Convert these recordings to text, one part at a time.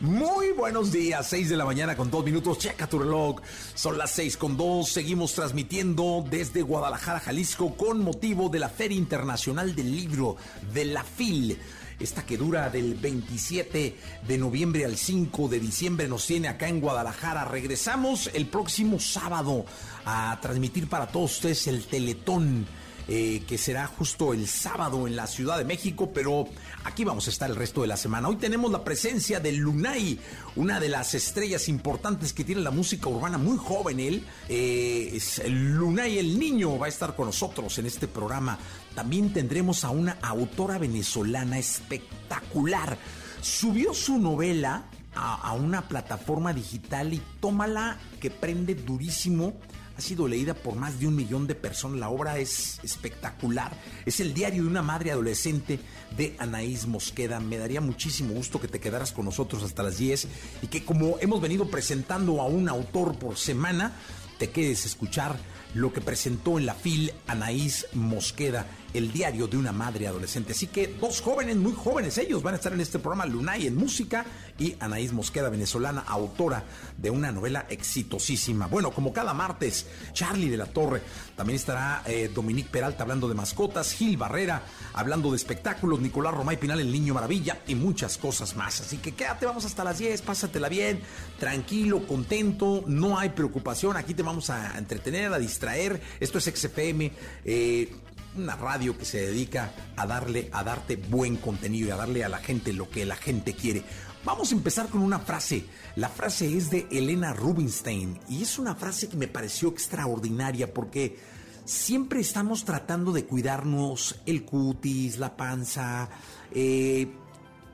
Muy buenos días, 6 de la mañana con dos minutos, checa tu reloj, son las 6 con 2, seguimos transmitiendo desde Guadalajara, Jalisco, con motivo de la Feria Internacional del Libro de la FIL esta que dura del 27 de noviembre al 5 de diciembre nos tiene acá en Guadalajara. Regresamos el próximo sábado a transmitir para todos ustedes el Teletón. Eh, que será justo el sábado en la Ciudad de México, pero aquí vamos a estar el resto de la semana. Hoy tenemos la presencia de Lunay, una de las estrellas importantes que tiene la música urbana, muy joven él. Eh, Lunay el Niño va a estar con nosotros en este programa. También tendremos a una autora venezolana espectacular. Subió su novela a, a una plataforma digital y tómala que prende durísimo ha sido leída por más de un millón de personas. La obra es espectacular. Es el diario de una madre adolescente de Anaís Mosqueda. Me daría muchísimo gusto que te quedaras con nosotros hasta las 10 y que como hemos venido presentando a un autor por semana, te quedes a escuchar lo que presentó en la FIL Anaís Mosqueda, el diario de una madre adolescente. Así que dos jóvenes, muy jóvenes ellos, van a estar en este programa Lunay en música y Anaís Mosqueda, venezolana, autora de una novela exitosísima. Bueno, como cada martes, Charlie de la Torre, también estará eh, Dominique Peralta hablando de mascotas, Gil Barrera hablando de espectáculos, Nicolás Romay Pinal, el Niño Maravilla y muchas cosas más. Así que quédate, vamos hasta las 10, pásatela bien, tranquilo, contento, no hay preocupación, aquí te vamos a entretener, a distraer. Esto es XFM. Eh, una radio que se dedica a darle, a darte buen contenido y a darle a la gente lo que la gente quiere. Vamos a empezar con una frase. La frase es de Elena Rubinstein y es una frase que me pareció extraordinaria porque siempre estamos tratando de cuidarnos el cutis, la panza, eh,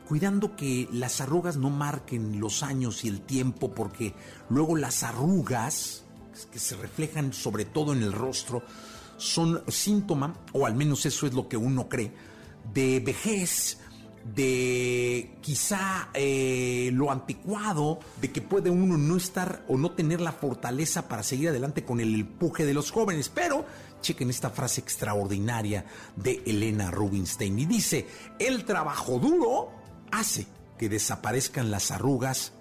cuidando que las arrugas no marquen los años y el tiempo porque luego las arrugas que se reflejan sobre todo en el rostro son síntoma, o al menos eso es lo que uno cree, de vejez, de quizá eh, lo anticuado, de que puede uno no estar o no tener la fortaleza para seguir adelante con el empuje de los jóvenes. Pero chequen esta frase extraordinaria de Elena Rubinstein y dice, el trabajo duro hace que desaparezcan las arrugas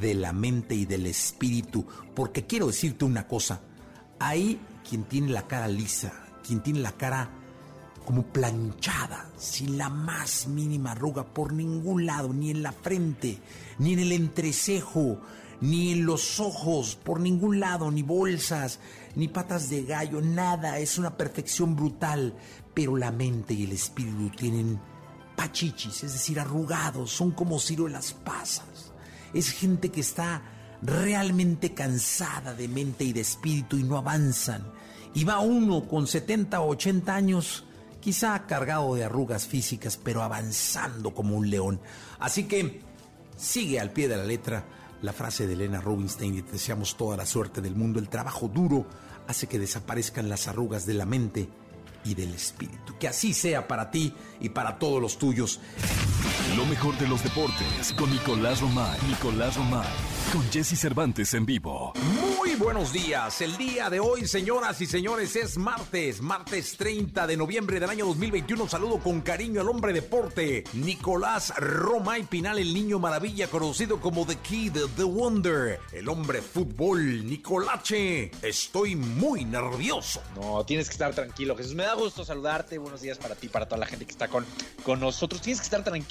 de la mente y del espíritu, porque quiero decirte una cosa, ahí quien tiene la cara lisa, quien tiene la cara como planchada, sin la más mínima arruga por ningún lado, ni en la frente, ni en el entrecejo, ni en los ojos, por ningún lado, ni bolsas, ni patas de gallo, nada, es una perfección brutal, pero la mente y el espíritu tienen pachichis, es decir, arrugados, son como ciruelas pasas. Es gente que está realmente cansada de mente y de espíritu y no avanzan. Y va uno con 70 o 80 años, quizá cargado de arrugas físicas, pero avanzando como un león. Así que sigue al pie de la letra la frase de Elena Rubinstein y te deseamos toda la suerte del mundo. El trabajo duro hace que desaparezcan las arrugas de la mente y del espíritu. Que así sea para ti y para todos los tuyos. Lo mejor de los deportes con Nicolás Romay. Nicolás Romay. Con Jesse Cervantes en vivo. Muy buenos días. El día de hoy, señoras y señores, es martes, martes 30 de noviembre del año 2021. Saludo con cariño al hombre deporte, Nicolás Romay Pinal, el niño maravilla, conocido como The Kid, The Wonder, el hombre fútbol, Nicolache. Estoy muy nervioso. No, tienes que estar tranquilo, Jesús. Me da gusto saludarte. Buenos días para ti, para toda la gente que está con, con nosotros. Tienes que estar tranquilo.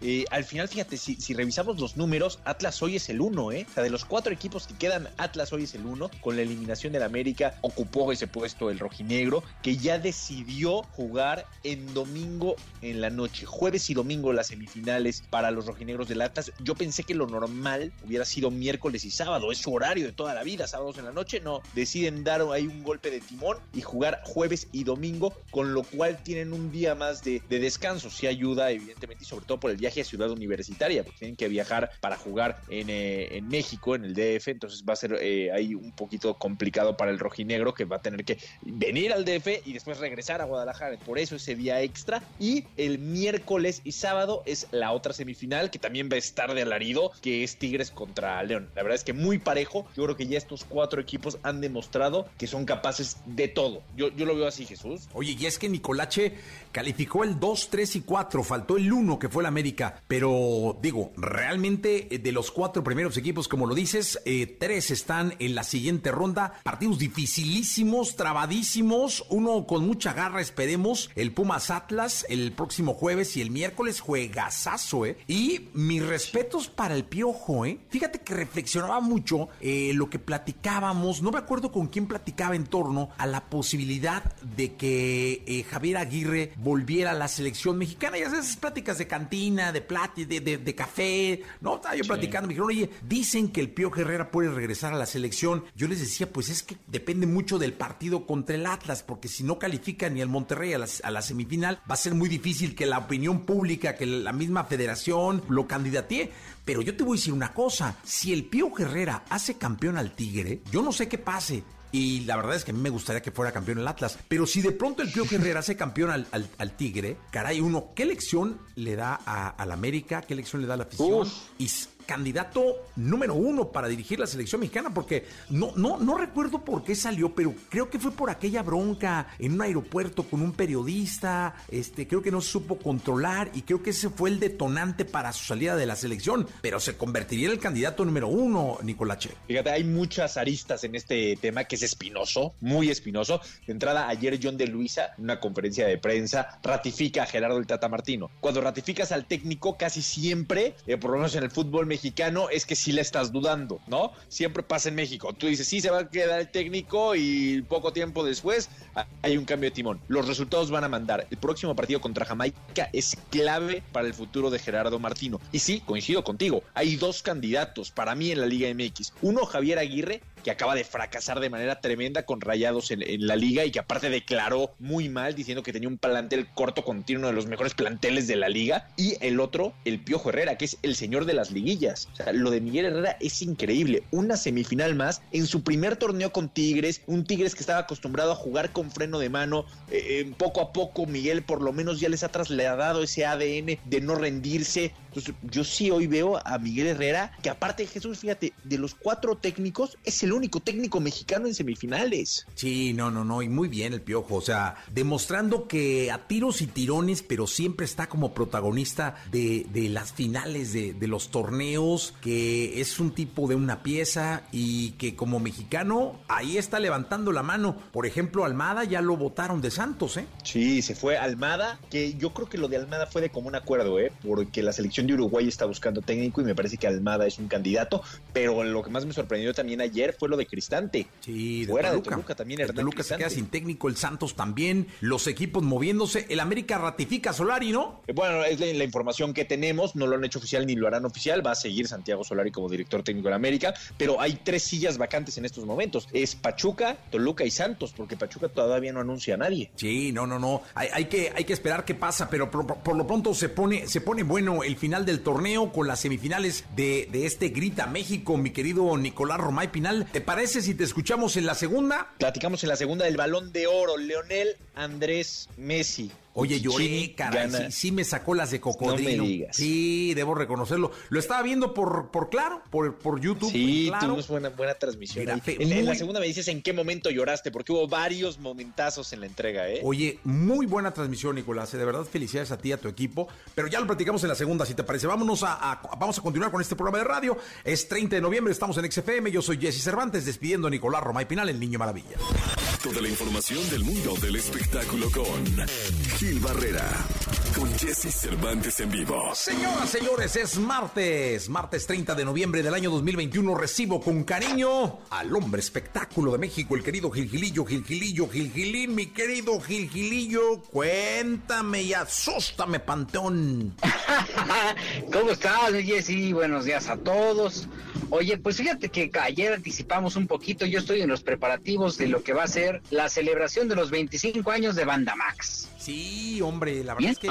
Eh, al final, fíjate, si, si revisamos los números, Atlas hoy es el uno, ¿eh? O sea, de los cuatro equipos que quedan, Atlas hoy es el 1, con la eliminación del América ocupó ese puesto el rojinegro, que ya decidió jugar en domingo en la noche, jueves y domingo las semifinales para los rojinegros del Atlas. Yo pensé que lo normal hubiera sido miércoles y sábado, es su horario de toda la vida, sábados en la noche, no, deciden dar ahí un golpe de timón y jugar jueves y domingo, con lo cual tienen un día más de, descanso, sí ayuda evidentemente y sobre todo por el viaje a Ciudad Universitaria, porque tienen que viajar para jugar en, eh, México, en el DF, entonces va a ser eh, ahí un poquito complicado para el rojinegro que va a tener que venir al DF y después regresar a Guadalajara, por eso ese día extra y el miércoles y sábado es la otra semifinal que también va a estar de alarido, que es Tigres contra León. La verdad es que muy parejo, yo creo que ya estos cuatro equipos han demostrado que son capaces de todo. Yo, yo lo veo así, Jesús. Oye, y es que Nicolache calificó el 2, 3 y 4, faltó el 1 que fue el América, pero digo, realmente eh, de los cuatro primeros equipos, como lo dices, eh, tres están en la siguiente ronda, partidos dificilísimos, trabadísimos, uno con mucha garra, esperemos, el Pumas Atlas el próximo jueves y el miércoles juegazazo, ¿eh? Y mis respetos para el Piojo, ¿eh? Fíjate que reflexionaba mucho eh, lo que platicábamos, no me acuerdo con quién platicaba en torno a la posibilidad de que Javier Aguirre volviera a la selección mexicana. Y esas pláticas de cantina, de plata, de, de, café, ¿no? Estaba yo platicando, me dijeron, oye, dicen que el Pío Herrera puede regresar a la selección. Yo les decía, pues es que depende mucho del partido contra el Atlas, porque si no califica ni el Monterrey a la, semifinal, va a ser muy difícil que la opinión pública, que la misma federación lo candidatee. Pero yo te voy a decir una cosa, si el Pío Herrera hace campeón al Tigre, yo no sé qué pase, y la verdad es que a mí me gustaría que fuera campeón el Atlas. Pero si de pronto el Pío Herrera hace campeón al, Tigre, caray, uno, ¿qué lección le da al América? ¿Qué lección le da a la afición? Y candidato número uno para dirigir la selección mexicana, porque no, no, no recuerdo por qué salió, pero creo que fue por aquella bronca en un aeropuerto con un periodista, este, creo que no supo controlar y creo que ese fue el detonante para su salida de la selección, pero se convertiría en el candidato número uno, Nicolache. Fíjate, hay muchas aristas en este tema que es espinoso, muy espinoso. De entrada, ayer John de Luisa, en una conferencia de prensa, ratifica a Gerardo el Tata Martino. Cuando ratificas al técnico, casi siempre, eh, por lo menos en el fútbol mexicano es que sí le estás dudando, ¿no? Siempre pasa en México. Tú dices, sí, se va a quedar el técnico y poco tiempo después hay un cambio de timón. Los resultados van a mandar. El próximo partido contra Jamaica es clave para el futuro de Gerardo Martino. Y sí, coincido contigo, hay dos candidatos para mí en la Liga MX. Uno, Javier Aguirre, que acaba de fracasar de manera tremenda con Rayados en, la liga y que aparte declaró muy mal diciendo que tenía un plantel corto continuo de los mejores planteles de la liga. Y el otro, el Piojo Herrera, que es el señor de las liguillas. O sea, lo de Miguel Herrera es increíble. Una semifinal más en su primer torneo con Tigres, un Tigres que estaba acostumbrado a jugar con freno de mano. Eh, poco a poco Miguel por lo menos ya les ha trasladado ese ADN de no rendirse. Entonces yo sí hoy veo a Miguel Herrera, que aparte Jesús, fíjate, de los cuatro técnicos es el único técnico mexicano en semifinales. Sí, no, no, no, y muy bien el Piojo, o sea, demostrando que a tiros y tirones, pero siempre está como protagonista de, las finales de, los torneos, que es un tipo de una pieza y que como mexicano ahí está levantando la mano. Por ejemplo, Almada ya lo votaron de Santos, ¿eh? Sí, se fue Almada, que yo creo que lo de Almada fue de común acuerdo, ¿eh? Porque la selección de Uruguay está buscando técnico y me parece que Almada es un candidato, pero lo que más me sorprendió también ayer fue lo de Cristante. Sí, de Fuera Toluca. de Toluca también, Hernán Toluca se queda sin técnico, el Santos también, los equipos moviéndose. El América ratifica a Solari, ¿no? Eh, bueno, es la, información que tenemos, no lo han hecho oficial ni lo harán oficial. Va a seguir Santiago Solari como director técnico de América, pero hay tres sillas vacantes en estos momentos. Es Pachuca, Toluca y Santos, porque Pachuca todavía no anuncia a nadie. Sí, no, no, no. Hay, que, hay que esperar qué pasa, pero por, lo pronto se pone, se pone bueno el final del torneo con las semifinales de, de este Grita México, mi querido Nicolás Romay Pinal. ¿Te parece? si te escuchamos en la segunda? Platicamos en la segunda del balón de oro, Leonel Andrés Messi. Oye, lloré, caray, sí, me sacó las de cocodrilo. Sí, debo reconocerlo. Lo estaba viendo por, por claro, por, por YouTube. Sí, tuvimos buena, buena transmisión. en, la segunda me dices en qué momento lloraste, porque hubo varios momentazos en la entrega, ¿eh? Oye, muy buena transmisión, Nicolás. ¿eh? De verdad, felicidades a ti y a tu equipo. Pero ya lo platicamos en la segunda, si te parece. Vámonos a, vamos a continuar con este programa de radio. Es 30 de noviembre, estamos en XFM. Yo soy Jesse Cervantes, despidiendo a Nicolás Romay Pinal, el Niño Maravilla. De la información del mundo del espectáculo con Gil Barrera, con Jesse Cervantes en vivo. Señoras, señores, es martes, martes 30 de noviembre del año 2021. Recibo con cariño al hombre espectáculo de México, el querido Gilgilillo, Gilgilillo, Gilgilín, mi querido Gilgilillo. Cuéntame y asústame, Panteón. ¿Cómo estás, Jesse? Buenos días a todos. Oye, pues fíjate que ayer anticipamos un poquito, yo estoy en los preparativos de lo que va a ser la celebración de los 25 años de Banda Max. Sí, hombre, la verdad es que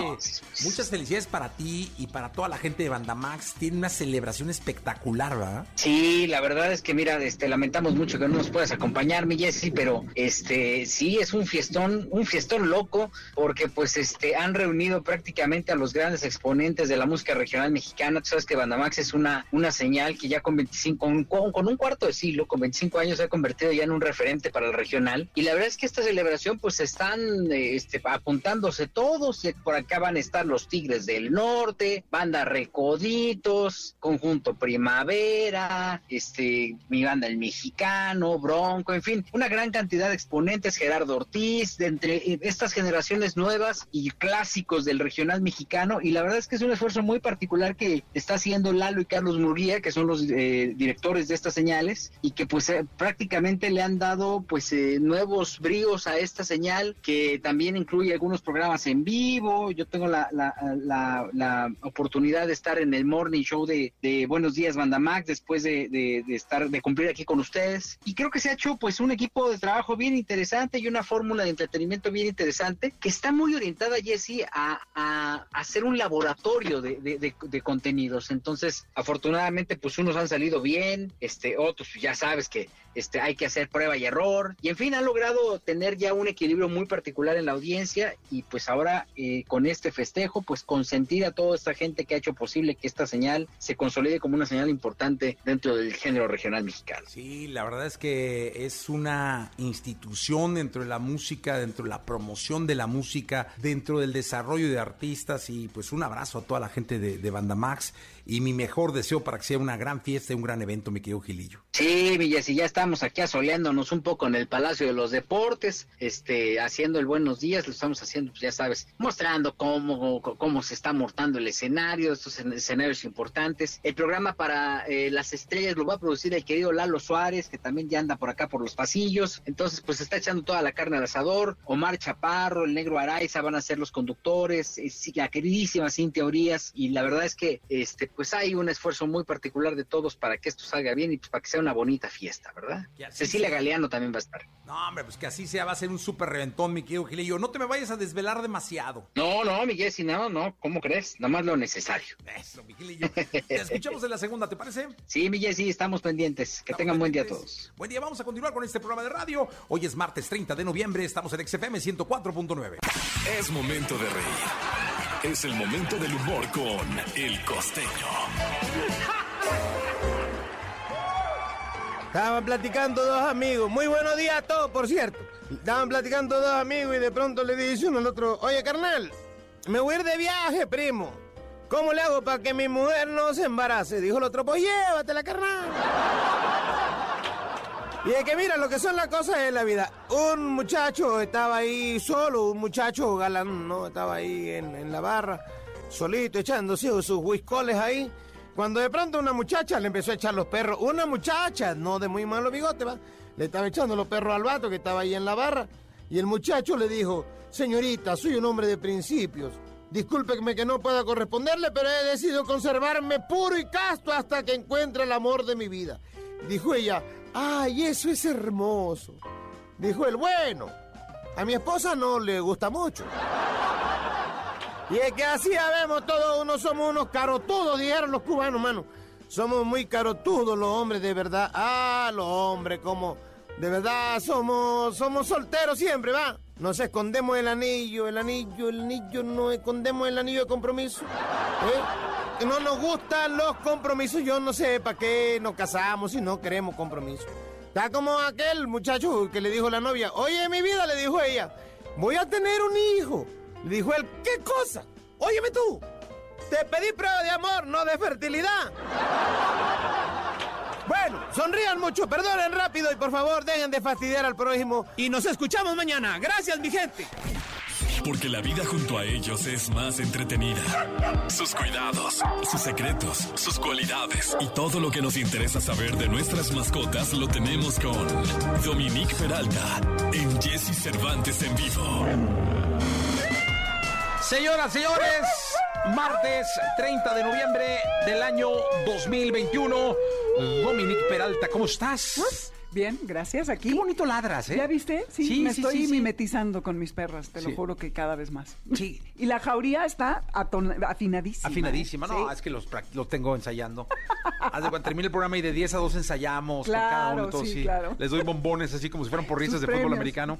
muchas felicidades para ti y para toda la gente de Banda Max. Tiene una celebración espectacular, ¿verdad? Sí, la verdad es que mira, este lamentamos mucho que no nos puedas acompañar, mi Jesse, pero este sí es un fiestón, un fiestón loco porque pues este han reunido prácticamente a los grandes exponentes de la música regional mexicana. Tú sabes que Banda Max es una una señal que ya con 25 con, con un cuarto de siglo, con 25 años se ha convertido ya en un referente para el regional y la verdad es que esta celebración pues están este apuntando todos. Y por acá van a estar los Tigres del Norte, Banda Recoditos, Conjunto Primavera, este, mi banda El Mexicano, Bronco, en fin, una gran cantidad de exponentes, Gerardo Ortiz, entre estas generaciones nuevas y clásicos del regional mexicano. Y la verdad es que es un esfuerzo muy particular que está haciendo Lalo y Carlos Murguía, que son los eh, directores de estas señales, y que pues eh, prácticamente le han dado pues eh, nuevos bríos a esta señal, que también incluye algunos programas en vivo, yo tengo la, la, oportunidad de estar en el morning show de, Buenos Días Banda Max después de, estar, de cumplir aquí con ustedes. Y creo que se ha hecho pues un equipo de trabajo bien interesante y una fórmula de entretenimiento bien interesante que está muy orientada, Jesse, a, a, hacer un laboratorio de, contenidos. Entonces, afortunadamente, pues unos han salido bien, este, otros pues, ya sabes que este, hay que hacer prueba y error. Y en fin, han logrado tener ya un equilibrio muy particular en la audiencia y pues ahora eh, con este festejo pues consentir a toda esta gente que ha hecho posible que esta señal se consolide como una señal importante dentro del género regional mexicano. Sí, la verdad es que es una institución dentro de la música, dentro de la promoción de la música, dentro del desarrollo de artistas y pues un abrazo a toda la gente de, de Banda Max y mi mejor deseo para que sea una gran fiesta un gran evento, mi querido Gilillo. Sí, Villas, y ya estamos aquí asoleándonos un poco en el Palacio de los Deportes, este, haciendo el buenos días, lo estamos haciendo, pues ya sabes, mostrando cómo, cómo se está mortando el escenario, estos escenarios importantes. El programa para eh, las estrellas lo va a producir el querido Lalo Suárez, que también ya anda por acá por los pasillos, entonces pues está echando toda la carne al asador, Omar Chaparro, el negro Araiza van a ser los conductores, la queridísima Cintia Teorías, y la verdad es que este pues hay un esfuerzo muy particular de todos para que esto salga bien y pues para que sea una bonita fiesta, ¿verdad? Cecilia Galeano también va a estar. No, hombre, pues que así sea, va a ser un súper reventón, mi querido Gilillo. No te me vayas a desvelar demasiado. No, no, Miguel, si no, no, ¿cómo crees? Nada más lo necesario. Eso, mi Gilillo. Te escuchamos en la segunda, ¿te parece? Sí, Miguel, sí, estamos pendientes. Que tengan buen día a todos. Buen día, vamos a continuar con este programa de radio. Hoy es martes 30 de noviembre, estamos en XFM 104.9. Es momento de reír. Es el momento del humor con El Costeño. Estaban platicando dos amigos. Muy buenos días a todos, por cierto. Estaban platicando dos amigos y de pronto le dice uno al otro, oye carnal, me voy a ir de viaje, primo. ¿Cómo le hago para que mi mujer no se embarace? Dijo el otro, pues llévatela, carnal. Y es que mira lo que son las cosas de la vida. Un muchacho estaba ahí solo, un muchacho galán, ¿no? Estaba ahí en, la barra, solito, echándose sus whiskoles ahí. Cuando de pronto una muchacha le empezó a echar los perros, una muchacha, no de muy malo bigote, ¿va? Le estaba echando los perros al vato que estaba ahí en la barra. Y el muchacho le dijo, señorita, soy un hombre de principios. Discúlpeme que no pueda corresponderle, pero he decidido conservarme puro y casto hasta que encuentre el amor de mi vida. Dijo ella, ay, eso es hermoso. Dijo él, bueno, a mi esposa no le gusta mucho. Y es que así vemos todos unos somos unos carotudos, dijeron los cubanos, mano. Somos muy carotudos los hombres, de verdad. Ah, los hombres, como de verdad somos, somos solteros siempre, ¿va? Nos escondemos el anillo, el anillo, el anillo, no escondemos el anillo de compromiso. ¿eh? No nos gustan los compromisos, yo no sé para qué nos casamos si no queremos compromiso. Está como aquel muchacho que le dijo la novia, oye, mi vida, le dijo ella, voy a tener un hijo. Le dijo él, ¿qué cosa? Óyeme tú, te pedí prueba de amor, no de fertilidad. Bueno, Sonrían mucho, perdonen rápido y por favor dejen de fastidiar al prójimo. Y nos escuchamos mañana. Gracias, mi gente. Porque la vida junto a ellos es más entretenida. Sus cuidados, sus secretos, sus cualidades y todo lo que nos interesa saber de nuestras mascotas lo tenemos con Dominique Peralta en Jesse Cervantes en vivo. Señoras, señores, martes 30 de noviembre del año 2021. Dominique Peralta, ¿cómo estás? Bien, gracias. Aquí. Qué bonito ladras, ¿eh? ¿Ya viste? Sí, Sí, me sí, estoy sí, mimetizando con mis perras, te lo juro que cada vez más. Sí. Y la jauría está afinadísima. Afinadísima, no, Sí. es que los, los tengo ensayando. Haz de cuando termine el programa y de 10 a 2 ensayamos con cada Claro, uno todo, sí, claro. Les doy bombones así como si fueran porristas de fútbol americano.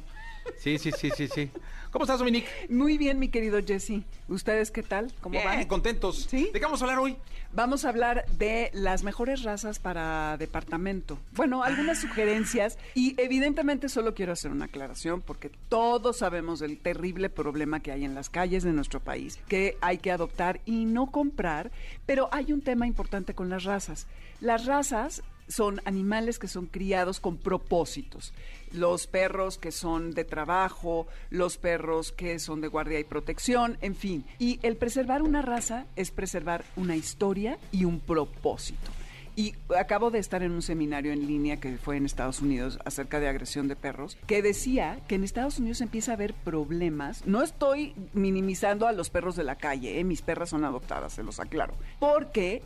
Sí, sí, sí, sí, sí. ¿Cómo estás, Dominique? Muy bien, mi querido Jesse. ¿Ustedes qué tal? ¿Cómo Bien, van? contentos. ¿Sí? ¿De qué vamos a hablar hoy? Vamos a hablar de las mejores razas para departamento. Bueno, algunas Ah. sugerencias y evidentemente solo quiero hacer una aclaración porque todos sabemos del terrible problema que hay en las calles de nuestro país, que hay que adoptar y no comprar, pero hay un tema importante con las razas. Las razas son animales que son criados con propósitos. Los perros que son de trabajo, los perros que son de guardia y protección, en fin. Y el preservar una raza es preservar una historia y un propósito. Y acabo de estar en un seminario en línea que fue en Estados Unidos acerca de agresión de perros, que decía que en Estados Unidos empieza a haber problemas. No estoy minimizando a los perros de la calle, ¿eh? mis perras son adoptadas, se los aclaro. Porque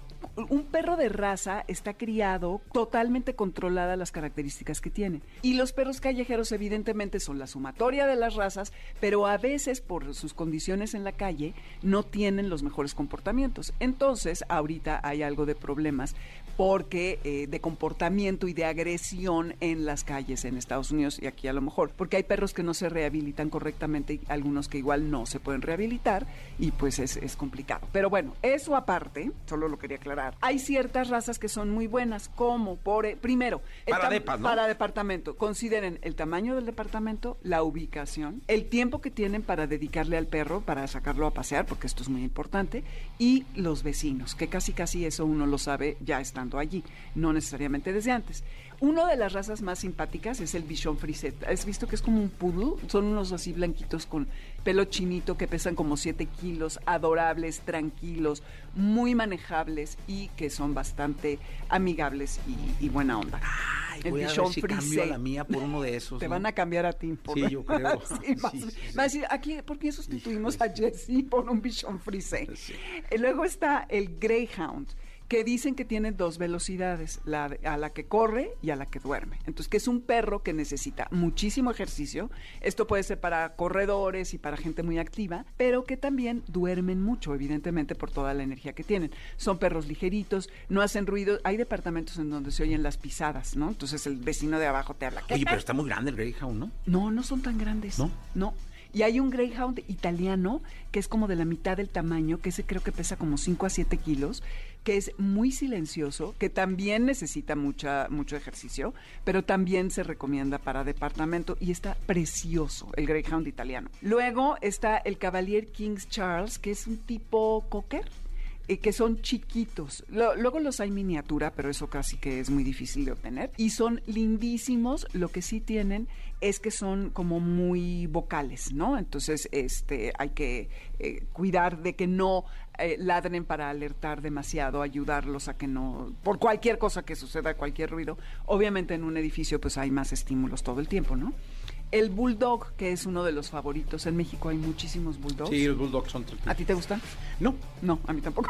un perro de raza está criado totalmente controlada las características que tiene. Y los perros callejeros evidentemente son la sumatoria de las razas, pero a veces por sus condiciones en la calle no tienen los mejores comportamientos. Entonces, ahorita hay algo de problemas porque eh, de comportamiento y de agresión en las calles en Estados Unidos y aquí a lo mejor, porque hay perros que no se rehabilitan correctamente y algunos que igual no se pueden rehabilitar y pues es, es complicado. Pero bueno, eso aparte, solo lo quería aclarar, hay ciertas razas que son muy buenas, como por, eh, primero, Para tam- depas, ¿no? para departamento, consideren el tamaño del departamento, la ubicación, el tiempo que tienen para dedicarle al perro, para sacarlo a pasear, porque esto es muy importante, y los vecinos, que casi casi eso uno lo sabe ya estando allí, no necesariamente desde antes. Una de las razas más simpáticas es el Bichon Frisette. ¿Has visto que es como un poodle? Son unos así blanquitos con pelo chinito que pesan como 7 kilos, adorables, tranquilos, muy manejables y que son bastante amigables y, y buena onda. Ay, El voy a ver Bichon si cambio a Frisé. la mía por uno de esos. Te ¿no? van a cambiar a ti. por- Sí, yo creo. Sí, vas- Sí, sí, sí. vas a decir, aquí, ¿por qué sustituimos a Jesse por un bichón frisé? Sí. Y luego está el Greyhound, que dicen que tiene dos velocidades, la de- a la que corre y a la que duerme. Entonces, que es un perro que necesita muchísimo ejercicio. Esto puede ser para corredores y para gente muy activa, pero que también duermen mucho, evidentemente, por toda la energía que tienen. Son perros ligeritos, no hacen ruido. Hay departamentos en donde se oyen las pisadas, ¿no? Entonces el vecino de abajo te habla. Oye, pero está muy grande el Greyhound, ¿no? No, no son tan grandes. ¿No? No. Y hay un Greyhound italiano que es como de la mitad del tamaño, que ese creo que pesa como 5 a 7 kilos, que es muy silencioso, que también necesita mucha, mucho ejercicio, pero también se recomienda para departamento y está precioso el Greyhound italiano. Luego está el Cavalier King's Charles, que es un tipo cocker que son chiquitos. Lo- luego los hay miniatura, pero eso casi que es muy difícil de obtener. Y son lindísimos. Lo que sí tienen es que son como muy vocales, ¿no? Entonces, este, hay que eh, cuidar de que no eh, ladren para alertar demasiado, ayudarlos a que no, por cualquier cosa que suceda, cualquier ruido. Obviamente en un edificio pues hay más estímulos todo el tiempo, ¿no? El bulldog, que es uno de los favoritos. En México hay muchísimos bulldogs. Sí, los Bulldogs son tranquilos. ¿A ti te gustan? No, No, a mí tampoco.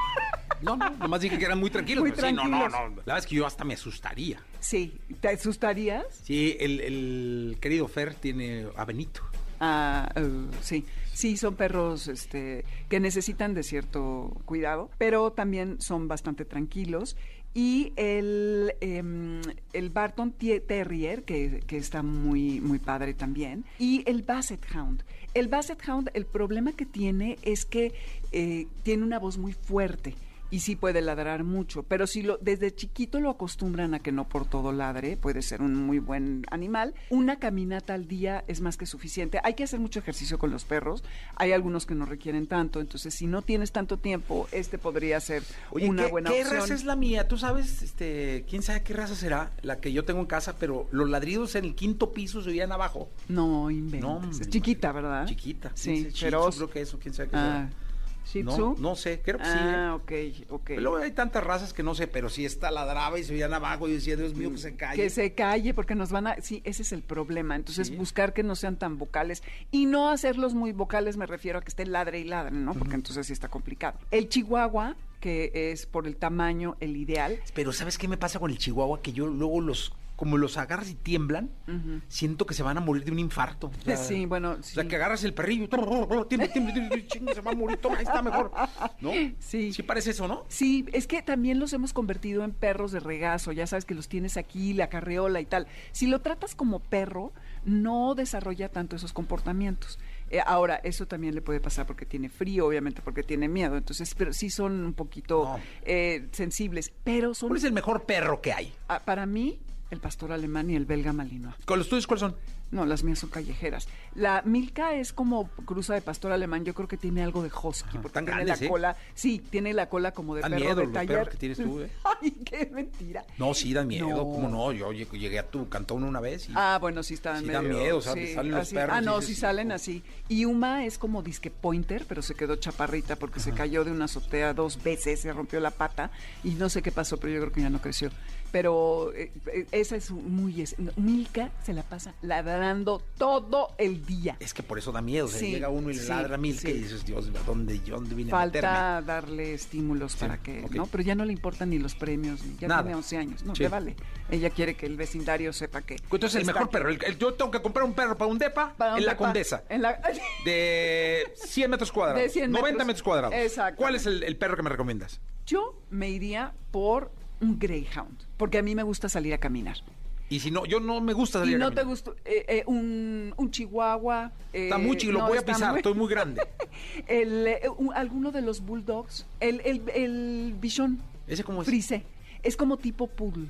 no, no. Nomás dije que eran muy tranquilos. Muy pero sí, no, no, tranquilos. no. La verdad es que yo hasta me asustaría. Sí, ¿te asustarías? Sí, el, el querido Fer tiene a Benito. Ah, eh, sí, sí, son perros este, que necesitan de cierto cuidado, pero también son bastante tranquilos. Y el, em, el Barton Terrier, que, que está muy, muy padre también. Y el Basset Hound. El Basset Hound, el problema que tiene es que eh, tiene una voz muy fuerte. Y sí puede ladrar mucho, pero si lo desde chiquito lo acostumbran a que no por todo ladre, puede ser un muy buen animal. Una caminata al día es más que suficiente. Hay que hacer mucho ejercicio con los perros. Hay algunos que no requieren tanto, entonces si no tienes tanto tiempo, este podría ser una ¿qué, buena ¿qué opción. raza es la mía? ¿Tú sabes, este, quién sabe qué raza será? La que yo tengo en casa, pero los ladridos en el quinto piso se oían abajo. No inventes. No, es chiquita, ¿verdad? Chiquita. Sí, feroz. creo que eso, quién sabe qué Ah, será. Shih No, Tzu. no sé, creo que sí. Ah, ¿eh? ok, ok. Pero luego hay tantas razas que no sé, pero si esta ladraba y se oían abajo y decía, Dios mío, que se calle. Que se calle porque nos van a... Sí, ese es el problema. Entonces, Sí. buscar que no sean tan vocales y no hacerlos muy vocales, me refiero a que estén ladre y ladre, ¿no? Porque entonces sí está complicado. El chihuahua, que es por el tamaño el ideal, Pero ¿sabes qué me pasa con el chihuahua? Que yo luego los, como los agarras y tiemblan, siento que se van a morir de un infarto. O sea, Sí, bueno, O sea, sí. que agarras el perrillo, tiembla, tiembla, tiembla, tiembla, chinga, se va a morir, toma, ahí está mejor. ¿No? Sí. Sí parece eso, ¿no? Sí, es que también los hemos convertido en perros de regazo, ya sabes que los tienes aquí, la carreola y tal. Si lo tratas como perro, no desarrolla tanto esos comportamientos. Eh, ahora, eso también le puede pasar porque tiene frío, obviamente porque tiene miedo, entonces, pero sí son un poquito No. eh, sensibles, pero son, ¿Cuál es el mejor perro que hay? ah, para mí, el pastor alemán y el belga malinois. ¿Con los tuyos cuáles son? No, las mías son callejeras. La Milka es como cruza de pastor alemán. Yo creo que tiene algo de husky, porque tan tiene grandes, la ¿eh? cola. Sí, tiene la cola como de Dan perro miedo de los taller. perros que tienes tú, ¿eh? Ay, qué mentira. No, sí dan miedo, No. ¿cómo no? Yo lleg- llegué a tu cantón una vez y... Ah, bueno, sí están Sí medio... dan miedo, o sea, salen los así. perros Ah, no, sí salen así. Y Uma es como disque pointer, pero se quedó chaparrita porque se cayó de una azotea dos veces, se rompió la pata y no sé qué pasó, pero yo creo que ya no creció. Pero eh, eh, esa es muy... es- Milka se la pasa ladrando todo el día. Es que por eso da miedo, Sí, llega uno y le sí, ladra mil sí. que dices, Dios, ¿dónde, dónde vine a? Falta darle estímulos para que. ¿no? Pero ya no le importan ni los premios, ni- ya Nada. tiene 11 años, no, le vale. Ella quiere que el vecindario sepa que... Entonces, el mejor perro. el- el- yo tengo que comprar un perro para un depa para en la Condesa. En la... De 100 metros cuadrados. De 100 90 metros. metros cuadrados. Exactamente. ¿Cuál es el, el perro que me recomiendas? Yo me iría por un Greyhound, porque a mí me gusta salir a caminar. Y si no, yo no me gusta salir Y a no te gusta eh, eh, un, un Chihuahua. eh, Está muy chico, lo no, voy a pisar, muy- estoy muy grande. el, eh, un- alguno de los Bulldogs, el, el, el Bichon. ¿Ese cómo es? Frise. Es como tipo poodle.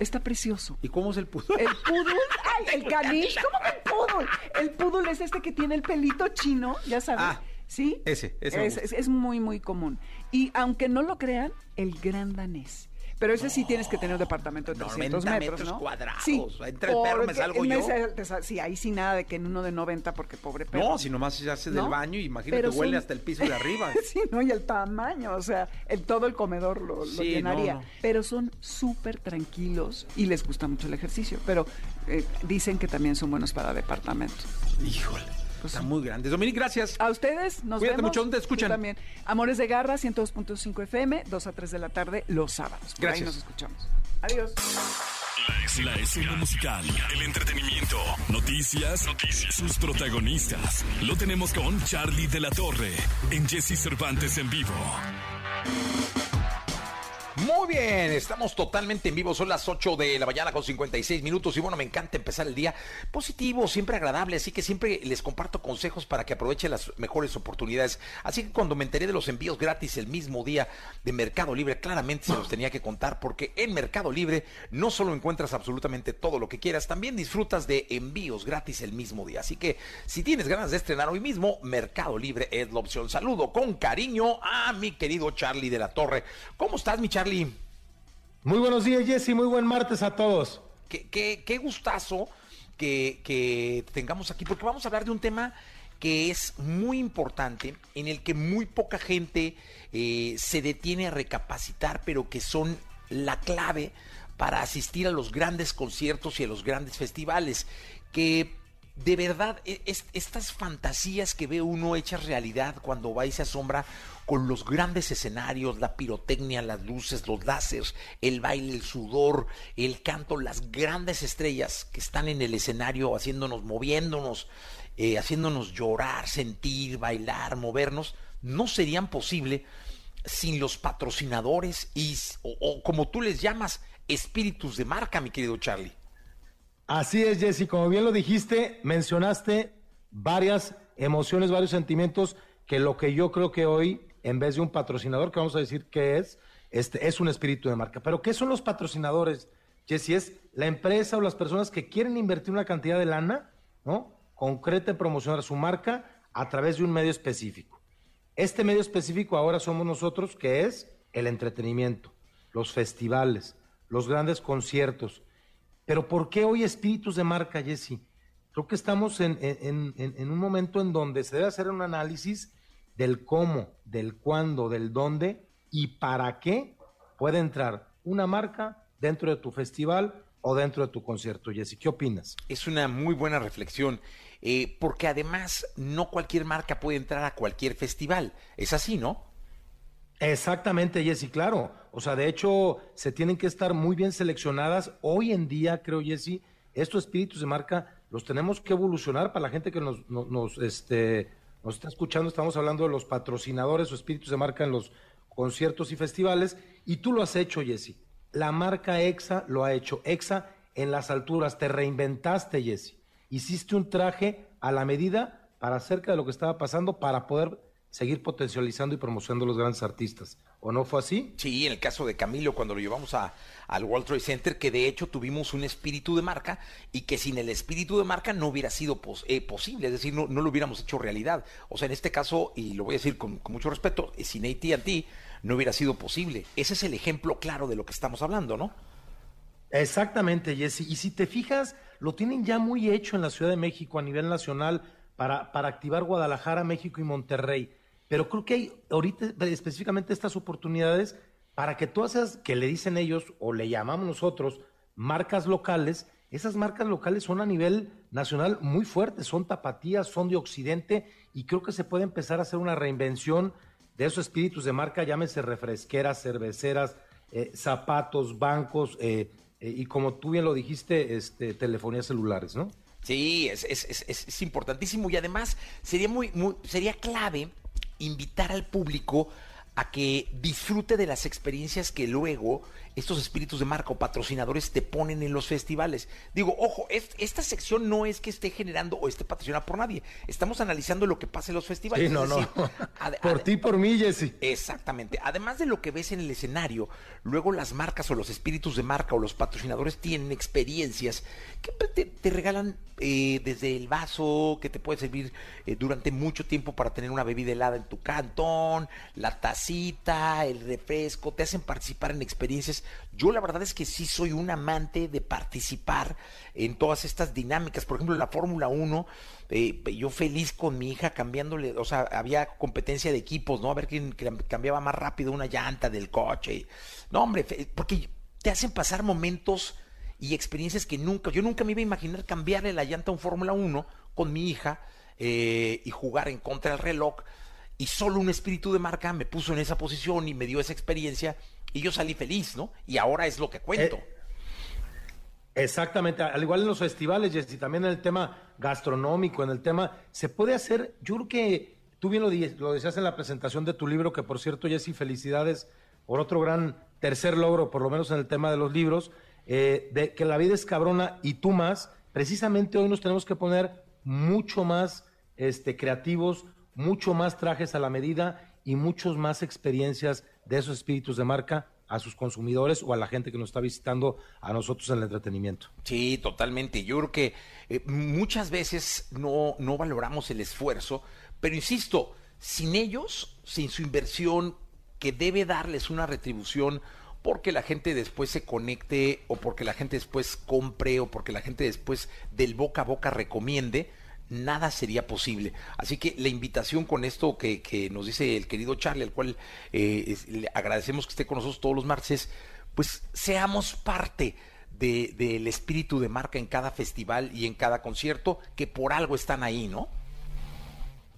Está precioso. ¿Y cómo es el puto? El poodle, ay, el caniche, ¿cómo que el poodle? El poodle es este que tiene el pelito chino, ya sabes. Ah, ¿Sí? ese, ese es, es- es muy, muy común. Y aunque no lo crean, el gran danés. Pero ese sí tienes que tener un departamento de 300 90 metros, metros ¿no? cuadrados. Sí. Entre el perro me salgo yo. sí, ahí sí nada de que en uno de 90, porque pobre perro. No, si nomás se hace del baño, imagínate, Pero huele son- hasta el piso de arriba. sí, ¿no? Y el tamaño, o sea, el, todo el comedor lo, lo Sí, llenaría. no, no. Pero son súper tranquilos y les gusta mucho el ejercicio. Pero eh, dicen que también son buenos para departamento. Híjole, Pues están sí. muy grandes. Dominic, gracias. A ustedes nos Cuídate vemos. mucho, ¿dónde te escuchan? Tú también. Amores de Garra, 102.5 FM, 2 a 3 de la tarde, los sábados. Por ahí Gracias. nos escuchamos. Adiós. La escena, la escena musical, el entretenimiento, noticias, noticias, sus protagonistas. Lo tenemos con Charlie de la Torre en Jesse Cervantes en vivo. Muy bien, estamos totalmente en vivo, son las 8 de la mañana con 56 minutos y bueno, me encanta empezar el día positivo, siempre agradable, así que siempre les comparto consejos para que aprovechen las mejores oportunidades. Así que cuando me enteré de los envíos gratis el mismo día de Mercado Libre, claramente se los tenía que contar porque en Mercado Libre no solo encuentras absolutamente todo lo que quieras, también disfrutas de envíos gratis el mismo día. Así que si tienes ganas de estrenar hoy mismo, Mercado Libre es la opción. Saludo con cariño a mi querido Charlie de la Torre. ¿Cómo estás, mi Charlie? Muy buenos días, Jesse. Muy buen martes a todos. Qué, qué- qué gustazo que, que tengamos aquí, porque vamos a hablar de un tema que es muy importante, en el que muy poca gente eh, se detiene a recapacitar, pero que son la clave para asistir a los grandes conciertos y a los grandes festivales. Que de verdad, e- es- estas fantasías que ve uno hechas realidad cuando va y se asombra con los grandes escenarios, la pirotecnia, las luces, los láseres, el baile, el sudor, el canto, las grandes estrellas que están en el escenario haciéndonos, moviéndonos, eh, haciéndonos llorar, sentir, bailar, movernos, no serían posible sin los patrocinadores y, o como tú les llamas, espíritus de marca, mi querido Charlie. Así es, Jesse. Como bien lo dijiste, mencionaste varias emociones, varios sentimientos que lo que yo creo que hoy en vez de un patrocinador, que vamos a decir que es, este, es un espíritu de marca. Pero ¿qué son los patrocinadores? Jesse, es la empresa o las personas que quieren invertir una cantidad de lana, ¿no? Concreta en promocionar su marca a través de un medio específico. Este medio específico ahora somos nosotros, que es el entretenimiento, los festivales, los grandes conciertos. Pero ¿por qué hoy espíritus de marca, Jesse? Creo que estamos en, un momento en donde se debe hacer un análisis del cómo, del cuándo, del dónde y para qué puede entrar una marca dentro de tu festival o dentro de tu concierto. Jesse, ¿qué opinas? Es una muy buena reflexión, eh, porque además no cualquier marca puede entrar a cualquier festival. Es así, ¿no? Exactamente, Jesse, claro. O sea, de hecho, se tienen que estar muy bien seleccionadas. Hoy en día, creo, Jesse, estos espíritus de marca los tenemos que evolucionar para la gente que nos, nos, este, nos está escuchando. Estamos hablando de los patrocinadores o espíritus de marca en los conciertos y festivales. Y tú lo has hecho, Jesse. La marca EXA lo ha hecho. EXA en las alturas. Te reinventaste, Jesse. Hiciste un traje a la medida para acerca de lo que estaba pasando para poder seguir potencializando y promocionando los grandes artistas. ¿O no fue así? Sí, en el caso de Camilo, cuando lo llevamos a, al World Trade Center, que de hecho tuvimos un espíritu de marca y que sin el espíritu de marca no hubiera sido eh, posible, es decir, no, no, lo hubiéramos hecho realidad. O sea, en este caso, y lo voy a decir con, con mucho respeto, eh, sin ATT no hubiera sido posible. Ese es el ejemplo claro de lo que estamos hablando, ¿no? Exactamente, Jesse. Y si te fijas, lo tienen ya muy hecho en la Ciudad de México a nivel nacional para, para activar Guadalajara, México y Monterrey. Pero creo que hay ahorita específicamente estas oportunidades para que todas esas que le dicen ellos o le llamamos nosotros marcas locales, esas marcas locales son a nivel nacional muy fuertes, son tapatías, son de Occidente y creo que se puede empezar a hacer una reinvención de esos espíritus de marca, llámese refresqueras, cerveceras, eh, zapatos, bancos eh, eh, y como tú bien lo dijiste, este, telefonías celulares, ¿no? Sí, es, es, es, es importantísimo y además sería muy, muy, sería clave invitar al público a que disfrute de las experiencias que luego estos espíritus de marca o patrocinadores te ponen en los festivales. Digo, ojo, esta sección no es que esté generando o esté patrocinada por nadie. Estamos analizando lo que pasa en los festivales. Sí, no, no. por ti, por mí, Jesse. Exactamente. Además de lo que ves en el escenario, luego las marcas o los espíritus de marca o los patrocinadores tienen experiencias que te, regalan eh, desde el vaso que te puede servir eh, durante mucho tiempo para tener una bebida helada en tu cantón, la tacita, el refresco, te hacen participar en experiencias yo la verdad es que sí soy un amante de participar en todas estas dinámicas. Por ejemplo, la Fórmula 1, eh, yo feliz con mi hija cambiándole, o sea, había competencia de equipos, ¿no? A ver quién cambiaba más rápido una llanta del coche. No, hombre, porque te hacen pasar momentos y experiencias que nunca, yo nunca me iba a imaginar cambiarle la llanta a un Fórmula 1 con mi hija eh, y jugar en contra del reloj. Y solo un espíritu de marca me puso en esa posición y me dio esa experiencia y yo salí feliz, ¿no? Y ahora es lo que cuento. Eh, exactamente, al igual en los festivales, y también en el tema gastronómico, en el tema, se puede hacer, yo creo que tú bien lo, lo decías en la presentación de tu libro, que por cierto, Jessy, felicidades por otro gran tercer logro, por lo menos en el tema de los libros, eh, de que la vida es cabrona y tú más, precisamente hoy nos tenemos que poner mucho más este, creativos, mucho más trajes a la medida y muchas más experiencias de esos espíritus de marca a sus consumidores o a la gente que nos está visitando a nosotros en el entretenimiento. Sí, totalmente. Yo creo que eh, muchas veces no, no valoramos el esfuerzo, pero insisto, sin ellos, sin su inversión, que debe darles una retribución porque la gente después se conecte o porque la gente después compre o porque la gente después del boca a boca recomiende, nada sería posible. Así que la invitación con esto que, que nos dice el querido Charlie, al cual eh, le agradecemos que esté con nosotros todos los martes, pues seamos parte del espíritu de marca en cada festival y en cada concierto, que por algo están ahí, ¿no?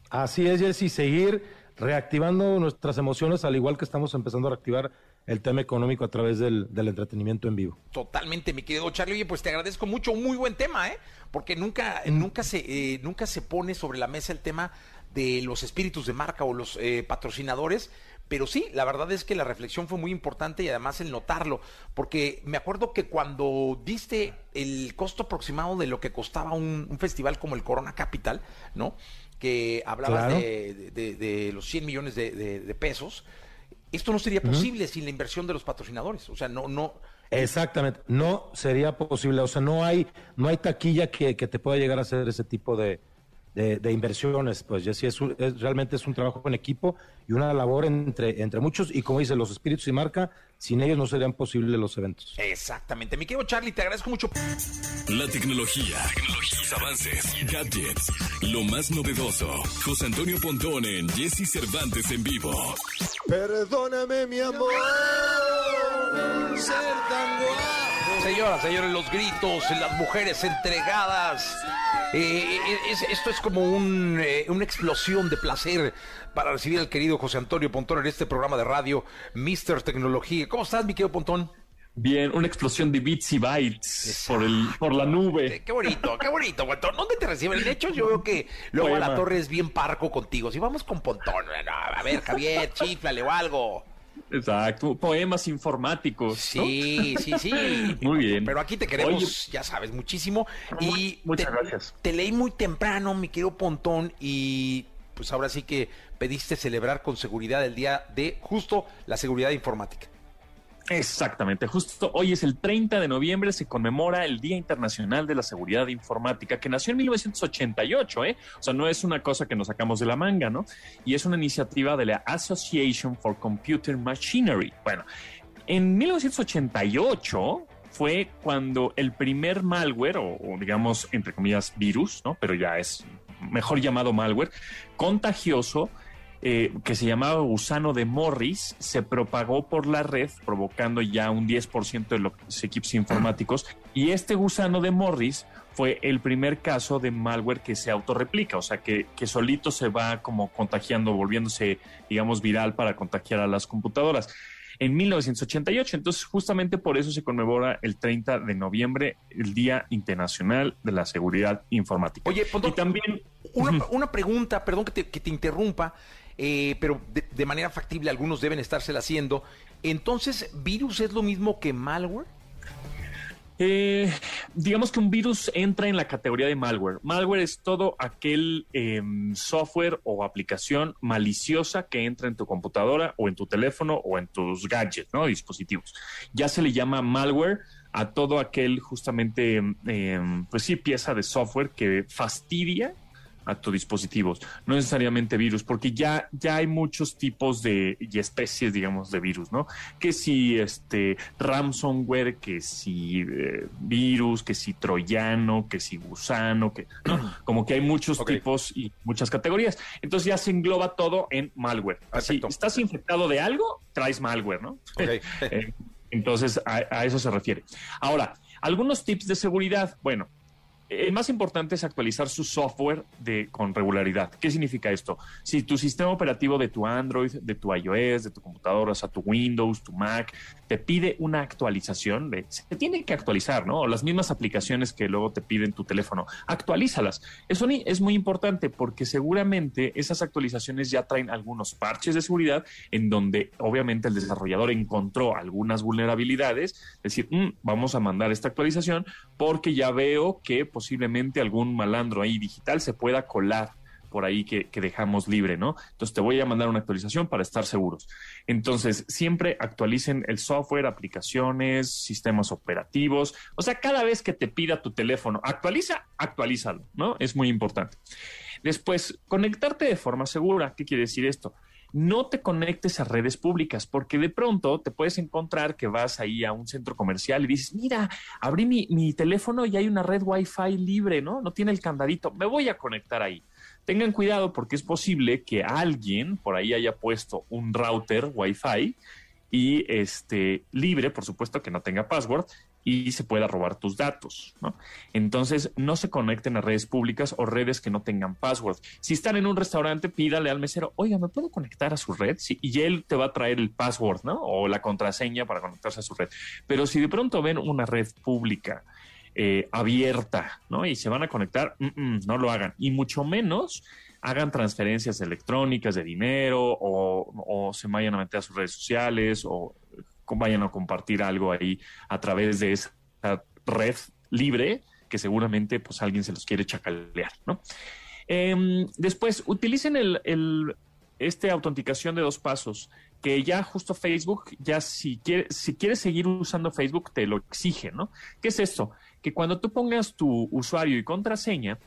Así es, Jessy, seguir reactivando nuestras emociones, al igual que estamos empezando a reactivar el tema económico a través del, entretenimiento en vivo. Totalmente, mi querido Charlie. Oye, pues te agradezco mucho, un muy buen tema, ¿eh? Porque nunca, nunca, se, eh, nunca se pone sobre la mesa el tema de los espíritus de marca o los eh, patrocinadores. Pero sí, la verdad es que la reflexión fue muy importante y además el notarlo, porque me acuerdo que cuando diste el costo aproximado de lo que costaba un, un festival como el Corona Capital, ¿no? que hablabas Claro. de, de- de los 100 millones de pesos. Esto no sería posible sin la inversión de los patrocinadores. O sea, no, no. Exactamente, no sería posible, o sea, no hay, no hay taquilla que, que te pueda llegar a hacer ese tipo de, de, de inversiones, pues ya sí es, un- es- realmente es un trabajo en equipo y una labor entre, entre muchos y como dice, los espíritus y marca, sin ellos no serían posibles los eventos. Exactamente. Mi querido Charlie, te agradezco mucho. La tecnología, tecnologías, avances, gadgets, lo más novedoso. José Antonio Pontón en Jesse Cervantes en vivo. Perdóname, mi amor, ser tan guapo. Señoras, señores, los gritos, las mujeres entregadas. Eh, es- esto es como un, eh, una explosión de placer para recibir al querido José Antonio Pontón en este programa de radio, Mr. Tecnología. ¿Cómo estás, mi querido Pontón? Bien, una explosión de bits y bytes por, el, por la nube. Eh, Qué bonito, qué bonito, Pontón. ¿Dónde te reciben? De hecho, yo veo que luego a la torre es bien parco contigo. Si vamos con Pontón, a ver, Javier, chiflale o algo. Exacto, poemas informáticos. ¿no? Sí, sí, sí. Muy bien. Pero aquí te queremos, Oye, ya sabes, muchísimo. Y muchas te, gracias. Te leí muy temprano, mi querido Pontón, y pues ahora sí que pediste celebrar con seguridad el día de justo la seguridad informática. Exactamente, justo hoy es el 30 de noviembre, se conmemora el Día Internacional de la Seguridad Informática, que nació en 1988, ¿eh? O sea, no es una cosa que nos sacamos de la manga, ¿no? Y es una iniciativa de la Association for Computer Machinery. Bueno, en 1988 fue cuando el primer malware, o, digamos, entre comillas, virus, ¿no? Pero ya es mejor llamado malware, contagioso, eh, que se llamaba gusano de Morris, se propagó por la red, provocando ya un 10% de los equipos informáticos. Y este gusano de Morris fue el primer caso de malware que se autorreplica, o sea, que, que solito se va como contagiando, volviéndose, digamos, viral para contagiar a las computadoras. En 1988, entonces justamente por eso se conmemora el 30 de noviembre, el Día Internacional de la Seguridad Informática. Oye, Pontón, y también Una, una pregunta, perdón que te, que te interrumpa, eh, pero de, manera factible algunos deben estársela haciendo. Entonces, ¿virus es lo mismo que malware? Eh, digamos que un virus entra en la categoría de malware. Malware es todo aquel eh, software o aplicación maliciosa que entra en tu computadora o en tu teléfono o en tus gadgets, ¿no? Dispositivos. Ya se le llama malware a todo aquel justamente, eh, pues sí, pieza de software que fastidia a tus dispositivos, no necesariamente virus, porque ya, ya hay muchos tipos de y especies, digamos, de virus, ¿no? Que si este ransomware, que si eh, virus, que si troyano, que si gusano, que ¿no? como que hay muchos tipos y muchas categorías. Entonces ya se engloba todo en malware. Perfecto. estás infectado de algo, traes malware, ¿no? Eh, Entonces, a, a eso se refiere. Ahora, algunos tips de seguridad. Bueno, el más importante es actualizar su software de, con regularidad. ¿Qué significa esto? Si tu sistema operativo de tu Android, de tu iOS, de tu computadora, o tu Windows, tu Mac, te pide una actualización, de, se tiene que actualizar, ¿no? Las mismas aplicaciones que luego te piden tu teléfono, actualízalas. Eso es muy importante porque seguramente esas actualizaciones ya traen algunos parches de seguridad en donde obviamente el desarrollador encontró algunas vulnerabilidades, es decir, "Mm, vamos a mandar esta actualización porque ya veo que posiblemente algún malandro ahí digital se pueda colar por ahí que, dejamos libre, ¿no? Entonces te voy a mandar una actualización para estar seguros. Entonces, siempre actualicen el software, aplicaciones, sistemas operativos. O sea, cada vez que te pida tu teléfono, actualiza, actualízalo, ¿no? Es muy importante. Después, conectarte de forma segura. ¿Qué quiere decir esto? No te conectes a redes públicas porque de pronto te puedes encontrar que vas ahí a un centro comercial y dices, mira, abrí mi, mi teléfono y hay una red Wi-Fi libre, ¿no? No tiene el candadito, me voy a conectar ahí. Tengan cuidado porque es posible que alguien por ahí haya puesto un router Wi-Fi y este libre, por supuesto que no tenga password y se pueda robar tus datos, ¿no? Entonces, no se conecten a redes públicas o redes que no tengan password. Si están en un restaurante, pídale al mesero, oiga, ¿me puedo conectar a su red? Y él te va a traer el password, ¿no? O la contraseña para conectarse a su red. Pero si de pronto ven una red pública eh, abierta, ¿no? Y se van a conectar, mm, mm, no lo hagan. Y mucho menos hagan transferencias electrónicas de dinero o, o se vayan a meter a sus redes sociales o vayan a compartir algo ahí a través de esa red libre que seguramente pues alguien se los quiere chacalear, ¿no? Em, después, utilicen el, el, este autenticación de dos pasos, que ya justo Facebook, ya si quieres, si quieres seguir usando Facebook, te lo exige, ¿no? ¿Qué es esto? Que cuando tú pongas tu usuario y contraseña,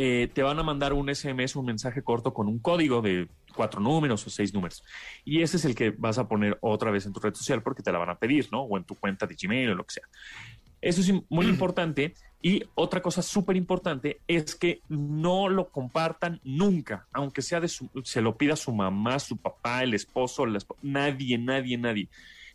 eh, te van a mandar un SMS, un mensaje corto con un código de cuatro números o seis números. Y ese es el que vas a poner otra vez en tu red social porque te la van a pedir, ¿no? O en tu cuenta de Gmail o lo que sea. Eso es muy importante. Y otra cosa súper importante es que no lo compartan nunca, aunque sea de su, se lo pida su mamá, su papá, el esposo, la esp nadie, nadie, nadie.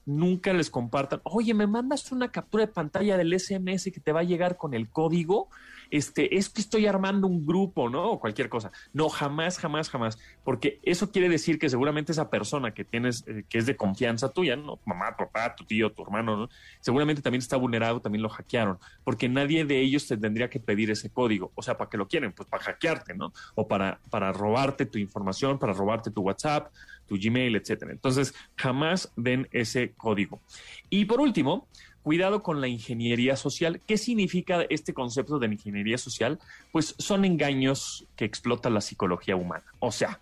Nunca les compartan, oye, me mandas una captura de pantalla del SMS que te va a llegar con el código este, es que estoy armando un grupo, ¿no? O cualquier cosa. No, jamás, jamás, jamás. Porque eso quiere decir que seguramente esa persona que tienes, eh, que es de confianza tuya, ¿no? Mamá, papá, tu tío, tu hermano, ¿no? Seguramente también está vulnerado, también lo hackearon. Porque nadie de ellos te tendría que pedir ese código. O sea, ¿para qué lo quieren? Pues para hackearte, ¿no? O para, para robarte tu información, para robarte tu WhatsApp, tu Gmail, etcétera. Entonces, jamás den ese código. Y por último, cuidado con la ingeniería social. ¿Qué significa este concepto de ingeniería social? Pues son engaños que explota la psicología humana. O sea,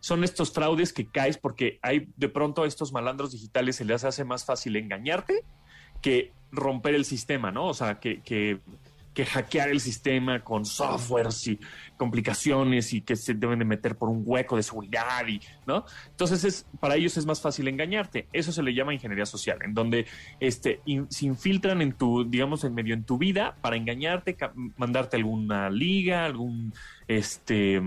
son estos fraudes que caes porque hay de pronto a estos malandros digitales se les hace más fácil engañarte que romper el sistema, ¿no? O sea, que, que que hackear el sistema con softwares y complicaciones y que se deben de meter por un hueco de seguridad y, ¿no? Entonces es, para ellos es más fácil engañarte. Eso se le llama ingeniería social, en donde este, se infiltran en tu, digamos, en medio en tu vida para engañarte, mandarte alguna liga, algún, este,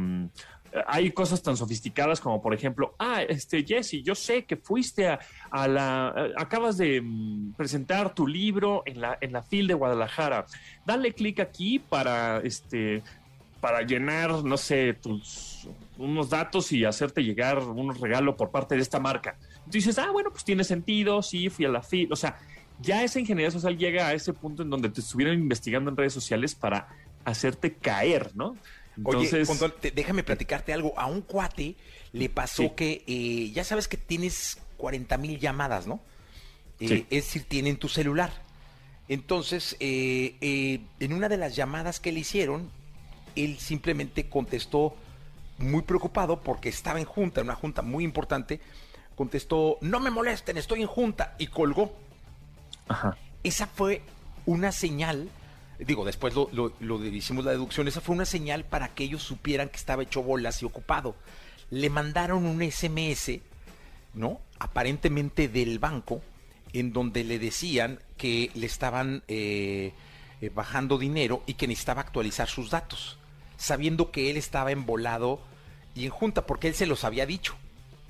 hay cosas tan sofisticadas como, por ejemplo, ah, este, Jesse, yo sé que fuiste a, la, acabas de mm, presentar tu libro en la, en la FIL de Guadalajara. Dale clic aquí para, este, para llenar, no sé, tus, unos datos y hacerte llegar un regalo por parte de esta marca. Dices, ah, bueno, pues tiene sentido, sí, fui a la FIL, o sea, ya esa ingeniería social llega a ese punto en donde te estuvieron investigando en redes sociales para hacerte caer, ¿no? Oye, déjame platicarte algo. A un cuate le pasó que, eh, ya sabes que tienes 40 mil llamadas, ¿no? Eh, es decir, tienen tu celular. Entonces, eh, en una de las llamadas que le hicieron, él simplemente contestó muy preocupado porque estaba en junta, en una junta muy importante. Contestó, no me molesten, estoy en junta, y colgó. Ajá. Esa fue una señal digo, después lo, lo, hicimos la deducción, esa fue una señal para que ellos supieran que estaba hecho bolas y ocupado. Le mandaron un SMS, ¿no? Aparentemente del banco, en donde le decían que le estaban eh, eh, bajando dinero y que necesitaba actualizar sus datos, sabiendo que él estaba embolado y en junta, porque él se los había dicho.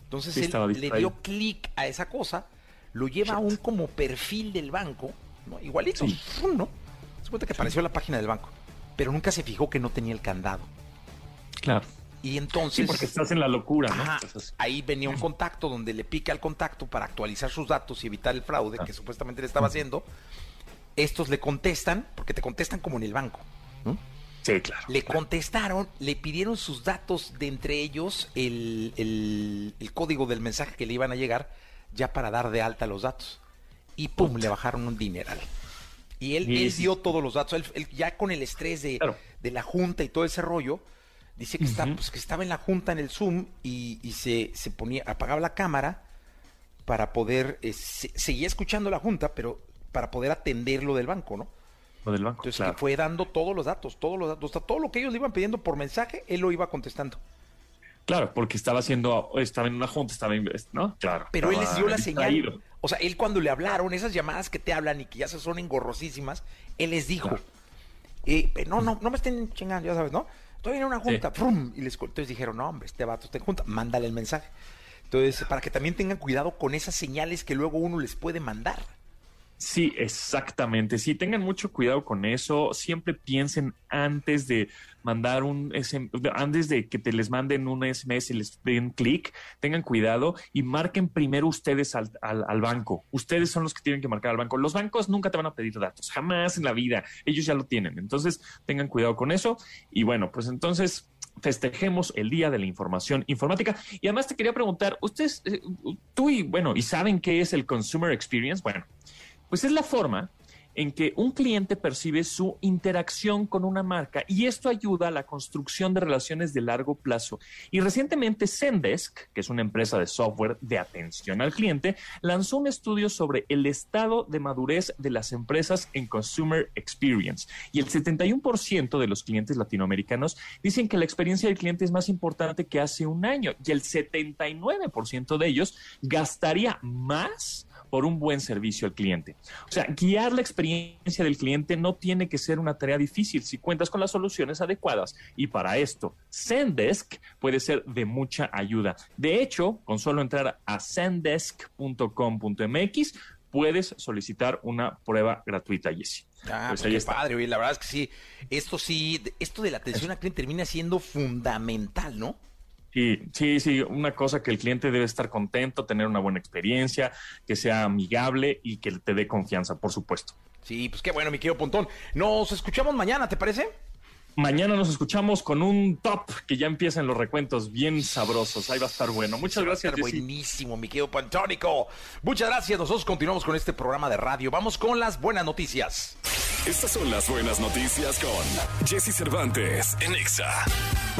Entonces él le dio clic a esa cosa, lo lleva a un como perfil del banco, ¿no? igualito, ¿no? Se cuenta que apareció la página del banco, pero nunca se fijó que no tenía el candado. Claro. Y entonces. Sí, porque estás en la locura, ¿no? ahí venía un contacto donde le pica al contacto para actualizar sus datos y evitar el fraude que supuestamente le estaba haciendo. Estos le contestan, porque te contestan como en el banco. Sí, claro. Le contestaron, le pidieron sus datos de entre ellos, el, el, código del mensaje que le iban a llegar, ya para dar de alta los datos. Y pum, le bajaron un dineral. Y él, dio todos los datos. Él, ya con el estrés de, de, la junta y todo ese rollo, dice que, está, pues, que estaba en la junta en el Zoom y, se, se, ponía, apagaba la cámara para poder, eh, seguía escuchando la junta, pero para poder atender lo del banco, ¿no? Lo del banco. Entonces fue dando todos los datos, todos los datos, todo lo que ellos le iban pidiendo por mensaje, él lo iba contestando. Claro, porque estaba haciendo, estaba en una junta, estaba, ¿no? Claro. Pero él les dio la señal. O sea, él cuando le hablaron, esas llamadas que te hablan y que ya se son engorrosísimas, él les dijo, eh, no, no, no me estén chingando, ya sabes, ¿no? Estoy en una junta, y les entonces dijeron, no, hombre, este vato está en junta, mándale el mensaje. Entonces, para que también tengan cuidado con esas señales que luego uno les puede mandar. Sí, exactamente. Sí, tengan mucho cuidado con eso. Siempre piensen antes de mandar un SMS, antes de que te les manden un SMS y les den clic, tengan cuidado y marquen primero ustedes al, al, banco. Ustedes son los que tienen que marcar al banco. Los bancos nunca te van a pedir datos, jamás en la vida. Ellos ya lo tienen. Entonces, tengan cuidado con eso. Y bueno, pues entonces festejemos el Día de la Información Informática. Y además te quería preguntar, ustedes, eh, tú y bueno, ¿y saben qué es el Consumer Experience? Bueno, pues es la forma en que un cliente percibe su interacción con una marca y esto ayuda a la construcción de relaciones de largo plazo. Y recientemente Zendesk, que es una empresa de software de atención al cliente, lanzó un estudio sobre el estado de madurez de las empresas en Consumer Experience. Y el 71% de los clientes latinoamericanos dicen que la experiencia del cliente es más importante que hace un año y el 79% de ellos gastaría más por un buen servicio al cliente. O sea, guiar la experiencia del cliente no tiene que ser una tarea difícil si cuentas con las soluciones adecuadas. Y para esto, Zendesk puede ser de mucha ayuda. De hecho, con solo entrar a zendesk.com.mx, puedes solicitar una prueba gratuita, Jesse. Ah, Pues pues qué está. padre, oye, la verdad es que sí, esto sí, esto de la atención al cliente termina siendo fundamental, ¿no? Sí, sí, sí, una cosa que el cliente debe estar contento, tener una buena experiencia, que sea amigable y que te dé confianza, por supuesto. Sí, pues qué bueno, mi querido Pontón. Nos escuchamos mañana, ¿te parece? Mañana nos escuchamos con un top que ya empiezan los recuentos bien sabrosos. Ahí va a estar bueno. Muchas Va a gracias, buenísimo, mi querido Pantónico. Muchas gracias. Nosotros continuamos con este programa de radio. Vamos con las buenas noticias. Estas son las buenas noticias con Jesse Cervantes en Exa.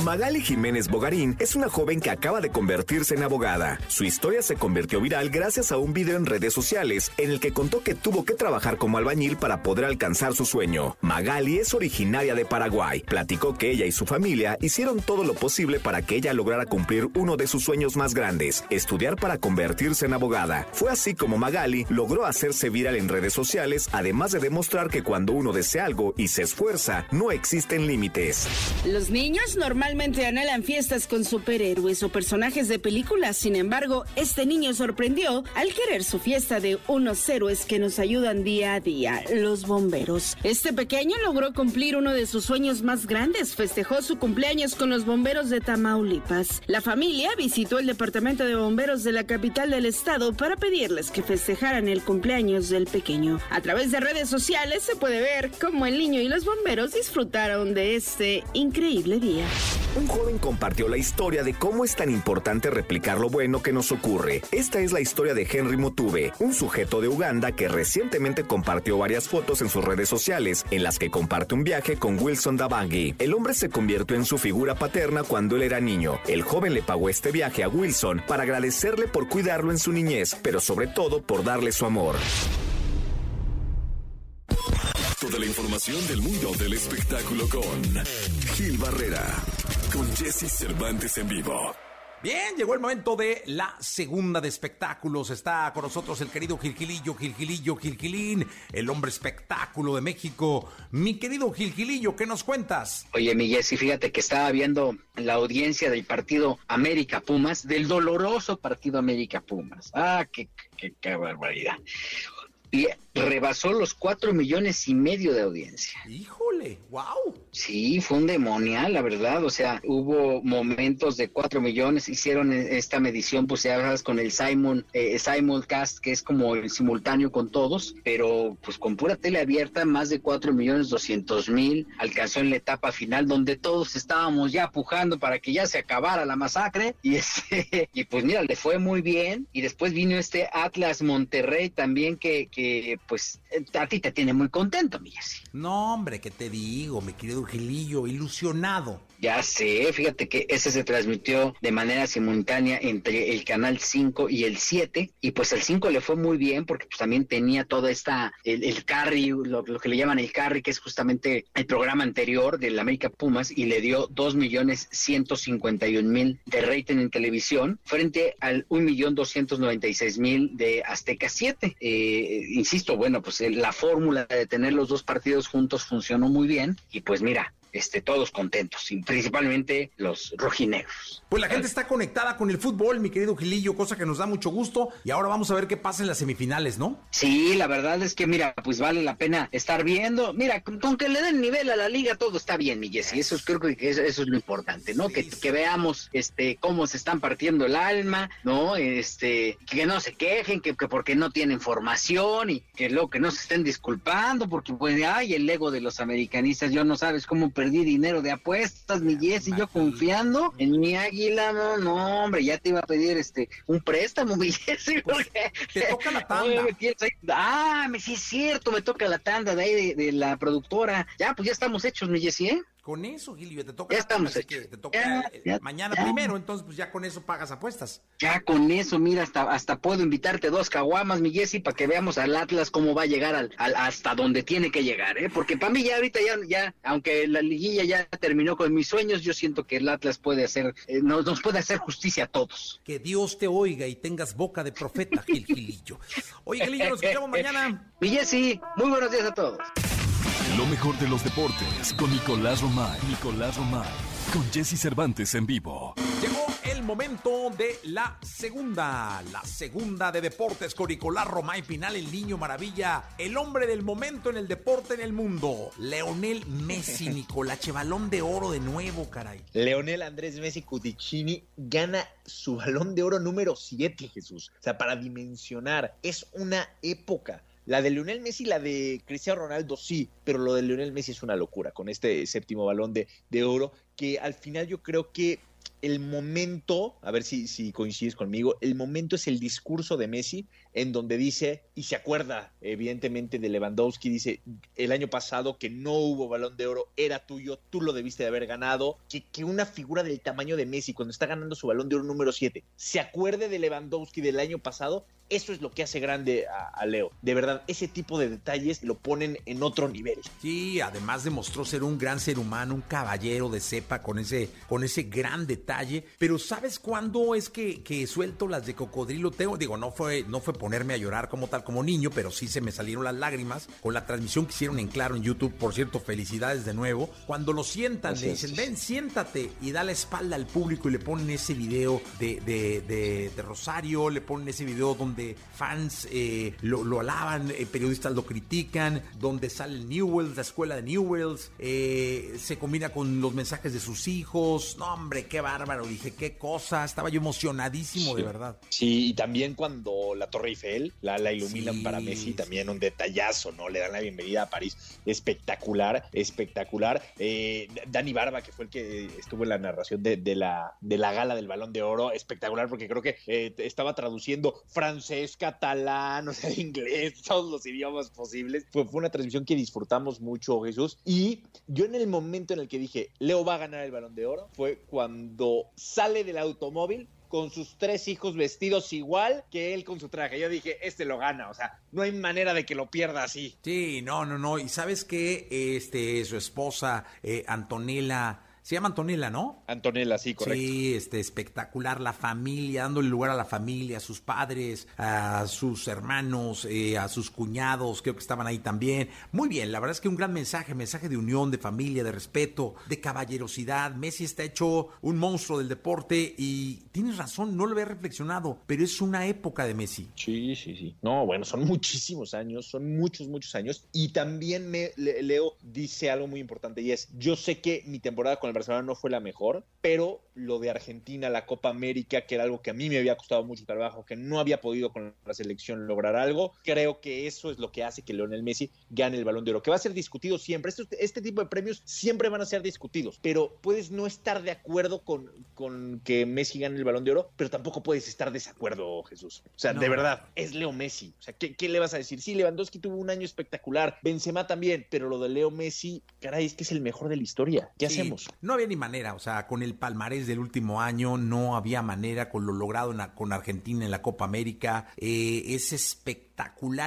Magali Jiménez Bogarín es una joven que acaba de convertirse en abogada. Su historia se convirtió viral gracias a un video en redes sociales en el que contó que tuvo que trabajar como albañil para poder alcanzar su sueño. Magali es originaria de Paraguay. Platicó que ella y su familia hicieron todo lo posible para que ella lograra cumplir uno de sus sueños más grandes, estudiar para convertirse en abogada. Fue así como Magali logró hacerse viral en redes sociales, además de demostrar que cuando uno desea algo y se esfuerza, no existen límites. Los niños normalmente anhelan fiestas con superhéroes o personajes de películas, sin embargo, este niño sorprendió al querer su fiesta de unos héroes que nos ayudan día a día, los bomberos. Este pequeño logró cumplir uno de sus sueños más grandes, festejó su cumpleaños con los bomberos de Tamaulipas. La familia visitó el departamento de bomberos de la capital del estado para pedirles que festejaran el cumpleaños del pequeño. A través de redes sociales se puede ver cómo el niño y los bomberos disfrutaron de este increíble día. Un joven compartió la historia de cómo es tan importante replicar lo bueno que nos ocurre. Esta es la historia de Henry Mutube, un sujeto de Uganda que recientemente compartió varias fotos en sus redes sociales, en las que comparte un viaje con Wilson Dabangi. El hombre se convirtió en su figura paterna cuando él era niño. El joven le pagó este viaje a Wilson para agradecerle por cuidarlo en su niñez, pero sobre todo por darle su amor. Toda la información del mundo del espectáculo con Gil Barrera, con Jesse Cervantes en vivo. Bien, llegó el momento de la segunda de espectáculos. Está con nosotros el querido Gilgilillo, Gilgilillo, Gilgilín, el hombre espectáculo de México. Mi querido Gilgilillo, ¿qué nos cuentas? Oye, mi Jessy, fíjate que estaba viendo la audiencia del partido América Pumas, del doloroso partido América Pumas. Ah, qué, qué, qué barbaridad. Y rebasó los cuatro millones y medio de audiencia. Híjole, wow. Sí, fue un demonial, la verdad. O sea, hubo momentos de cuatro millones. Hicieron esta medición, pues ya sabes, con el Simon, eh, Simulcast, que es como el simultáneo con todos, pero pues con pura tele abierta, más de cuatro millones doscientos mil. Alcanzó en la etapa final, donde todos estábamos ya pujando para que ya se acabara la masacre. Y, este, y pues mira, le fue muy bien. Y después vino este Atlas Monterrey también, que, que pues a ti te tiene muy contento, mi. No, hombre, ¿qué te digo, mi querido Gilillo? Ilusionado. Ya sé, fíjate que ese se transmitió de manera simultánea entre el canal 5 y el 7 y pues el 5 le fue muy bien porque pues también tenía toda esta, el, el carry, lo, que le llaman el carry, que es justamente el programa anterior del América Pumas y le dio 2 millones 151 mil de rating en televisión frente al 1 millón 296 mil de Azteca 7. Eh, insisto, bueno, pues la fórmula de tener los dos partidos juntos funcionó muy bien y pues mira, este, todos contentos, y principalmente los rojinegros. Pues la gente está conectada con el fútbol, mi querido Gilillo, cosa que nos da mucho gusto. Y ahora vamos a ver qué pasa en las semifinales, ¿no? Sí, la verdad es que, mira, pues vale la pena estar viendo. Mira, con, con que le den nivel a la liga, todo está bien, mi Jessy. Eso es, creo que eso, eso es lo importante, ¿no? Sí, que, sí. que, veamos este cómo se están partiendo el alma, ¿no? Este, que no se quejen, que, que porque no tienen formación y que luego que no se estén disculpando, porque pues, ay, el ego de los americanistas, yo no sabes cómo perdí dinero de apuestas, mi Jessy, yo confiando en mi águila, no, no, hombre, ya te iba a pedir este un préstamo, mi Jessy, Pues, porque te toca la tanda. ah, sí es cierto, me toca la tanda de ahí de, de la productora. Ya, pues ya estamos hechos, mi Jessy, ¿eh? Con eso, Gilio, te toca. Ya estamos así que te toca Ya, eh, ya, mañana ya. primero, entonces pues ya con eso pagas apuestas. Ya con eso, mira, hasta, hasta puedo invitarte dos caguamas, mi Jessy, para que veamos al Atlas cómo va a llegar al, al- hasta donde tiene que llegar, ¿eh? Porque para mí ya ahorita ya, ya, aunque la liguilla ya terminó con mis sueños, yo siento que el Atlas puede hacer, eh, nos, nos puede hacer justicia a todos. Que Dios te oiga y tengas boca de profeta, Gil Gilillo. Oye, Gilillo, nos escuchamos mañana. Mi Jessy, muy buenos días a todos. Lo mejor de los deportes con Nicolás Romay. Nicolás Romay. Con Jesse Cervantes en vivo. Llegó el momento de la segunda, la segunda de deportes con Nicolás Romay Pinal, el niño maravilla, el hombre del momento en el deporte en el mundo, Leonel Messi, Nicolache, balón de oro de nuevo, caray. Leonel Andrés Messi Cuticini gana su balón de oro número 7, Jesús. O sea, para dimensionar, es una época. La de Lionel Messi, la de Cristiano Ronaldo, sí, pero lo de Lionel Messi es una locura con este séptimo balón de, de oro, que al final yo creo que el momento, a ver si, si coincides conmigo, el momento es el discurso de Messi en donde dice, y se acuerda evidentemente de Lewandowski, dice, el año pasado que no hubo balón de oro, era tuyo, tú lo debiste de haber ganado, que, que una figura del tamaño de Messi cuando está ganando su balón de oro número 7, se acuerde de Lewandowski del año pasado, eso es lo que hace grande a, Leo. De verdad, ese tipo de detalles lo ponen en otro nivel. Sí, además demostró ser un gran ser humano, un caballero de cepa con ese, con ese gran detalle. Pero ¿sabes cuándo es que, que suelto las de cocodrilo? Tengo, digo, no fue, no fue ponerme a llorar como tal, como niño, pero sí se me salieron las lágrimas con la transmisión que hicieron en Claro en YouTube. Por cierto, felicidades de nuevo. Cuando lo sientan, le dicen, ven, siéntate y da la espalda al público y le ponen ese video de, de, de- de Rosario, le ponen ese video donde fans eh, lo, lo alaban, eh, periodistas lo critican, donde sale el Newells, la escuela de Newells, eh, se combina con los mensajes de sus hijos. No, hombre, qué bárbaro, dije, qué cosa, estaba yo emocionadísimo, de verdad. Sí, y también cuando la Torre Eiffel la, la iluminan Sí, para Messi, también un detallazo, ¿no? Le dan la bienvenida a París. Espectacular, espectacular. Eh, Dani Barba, que fue el que estuvo en la narración de, de la, de la gala del Balón de Oro, espectacular, porque creo que eh, estaba traduciendo francés, catalán, o sea, inglés, todos los idiomas posibles. Fue, fue una transmisión que disfrutamos mucho, Jesús. Y yo en el momento en el que dije, Leo va a ganar el Balón de Oro, fue cuando sale del automóvil con sus tres hijos vestidos igual que él con su traje. Yo dije, este lo gana, o sea, no hay manera de que lo pierda así. Sí, no, no, no. Y sabes que este, su esposa, eh, Antonella, se llama Antonella, ¿no? Antonella, sí, correcto. Sí, este, espectacular, la familia, dándole lugar a la familia, a sus padres, a sus hermanos, eh, a sus cuñados, creo que estaban ahí también. Muy bien, la verdad es que un gran mensaje, mensaje de unión, de familia, de respeto, de caballerosidad. Messi está hecho un monstruo del deporte y tienes razón, no lo había reflexionado, pero es una época de Messi. Sí, sí, sí. No, bueno, son muchísimos años, son muchos, muchos años. Y también me, Le- Leo dice algo muy importante y es, yo sé que mi temporada con el Barcelona no fue la mejor, pero lo de Argentina, la Copa América, que era algo que a mí me había costado mucho trabajo, que no había podido con la selección lograr algo, creo que eso es lo que hace que Lionel Messi gane el Balón de Oro, que va a ser discutido siempre. Estos- este tipo de premios siempre van a ser discutidos, pero puedes no estar de acuerdo con, con que Messi gane el Balón de Oro, pero tampoco puedes estar desacuerdo, Jesús. O sea, No. de verdad, es Leo Messi. O sea, ¿qué, qué le vas a decir? Sí, Lewandowski tuvo un año espectacular, Benzema también, pero lo de Leo Messi, caray, es que es el mejor de la historia. ¿Qué Sí, hacemos? No había ni manera, o sea, con el palmarés del último año no había manera con lo logrado en la- con Argentina en la Copa América. Eh, es espectacular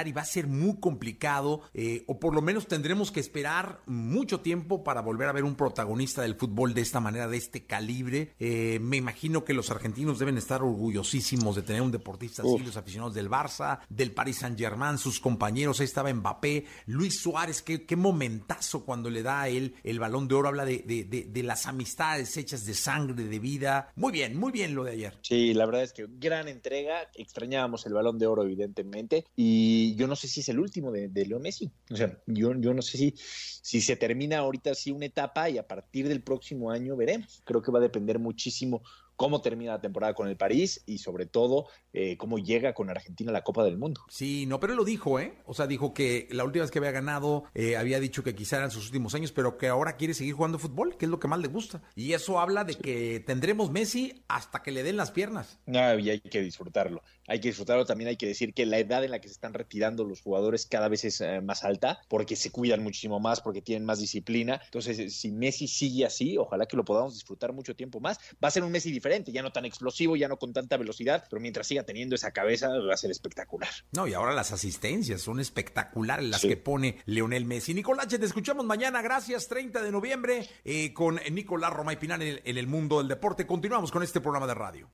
y va a ser muy complicado, eh, o por lo menos tendremos que esperar mucho tiempo para volver a ver un protagonista del fútbol de esta manera, de este calibre. Eh, me imagino que los argentinos deben estar orgullosísimos de tener un deportista así, los aficionados del Barça, del Paris Saint Germain, sus compañeros, ahí estaba Mbappé, Luis Suárez, qué, qué momentazo cuando le da a él el balón de oro, habla de, de- de- de las amistades hechas de sangre, de vida. Muy bien, muy bien lo de ayer. Sí, la verdad es que gran entrega. Extrañábamos el balón de oro, evidentemente. Y yo no sé si es el último de, de Leo Messi. O sea, yo, yo no sé si, si se termina ahorita así una etapa y a partir del próximo año veremos. Creo que va a depender muchísimo cómo termina la temporada con el París y sobre todo eh, cómo llega con Argentina a la Copa del Mundo. Sí, no, pero él lo dijo, ¿eh? O sea, dijo que la última vez que había ganado eh, había dicho que quizá eran sus últimos años, pero que ahora quiere seguir jugando fútbol, que es lo que más le gusta. Y eso habla de que tendremos Messi hasta que le den las piernas. No, y hay que disfrutarlo. Hay que disfrutarlo. También hay que decir que la edad en la que se están retirando los jugadores cada vez es eh, más alta, porque se cuidan muchísimo más, porque tienen más disciplina. Entonces, si Messi sigue así, ojalá que lo podamos disfrutar mucho tiempo más. Va a ser un Messi diferente, ya no tan explosivo, ya no con tanta velocidad, pero mientras siga teniendo esa cabeza, va a ser espectacular. No, y ahora las asistencias son espectaculares las que pone Leonel Messi. Nicolás, te escuchamos mañana. Gracias, 30 de noviembre, eh, con Nicolás Roma y Pinal en el, en el mundo del deporte. Continuamos con este programa de radio.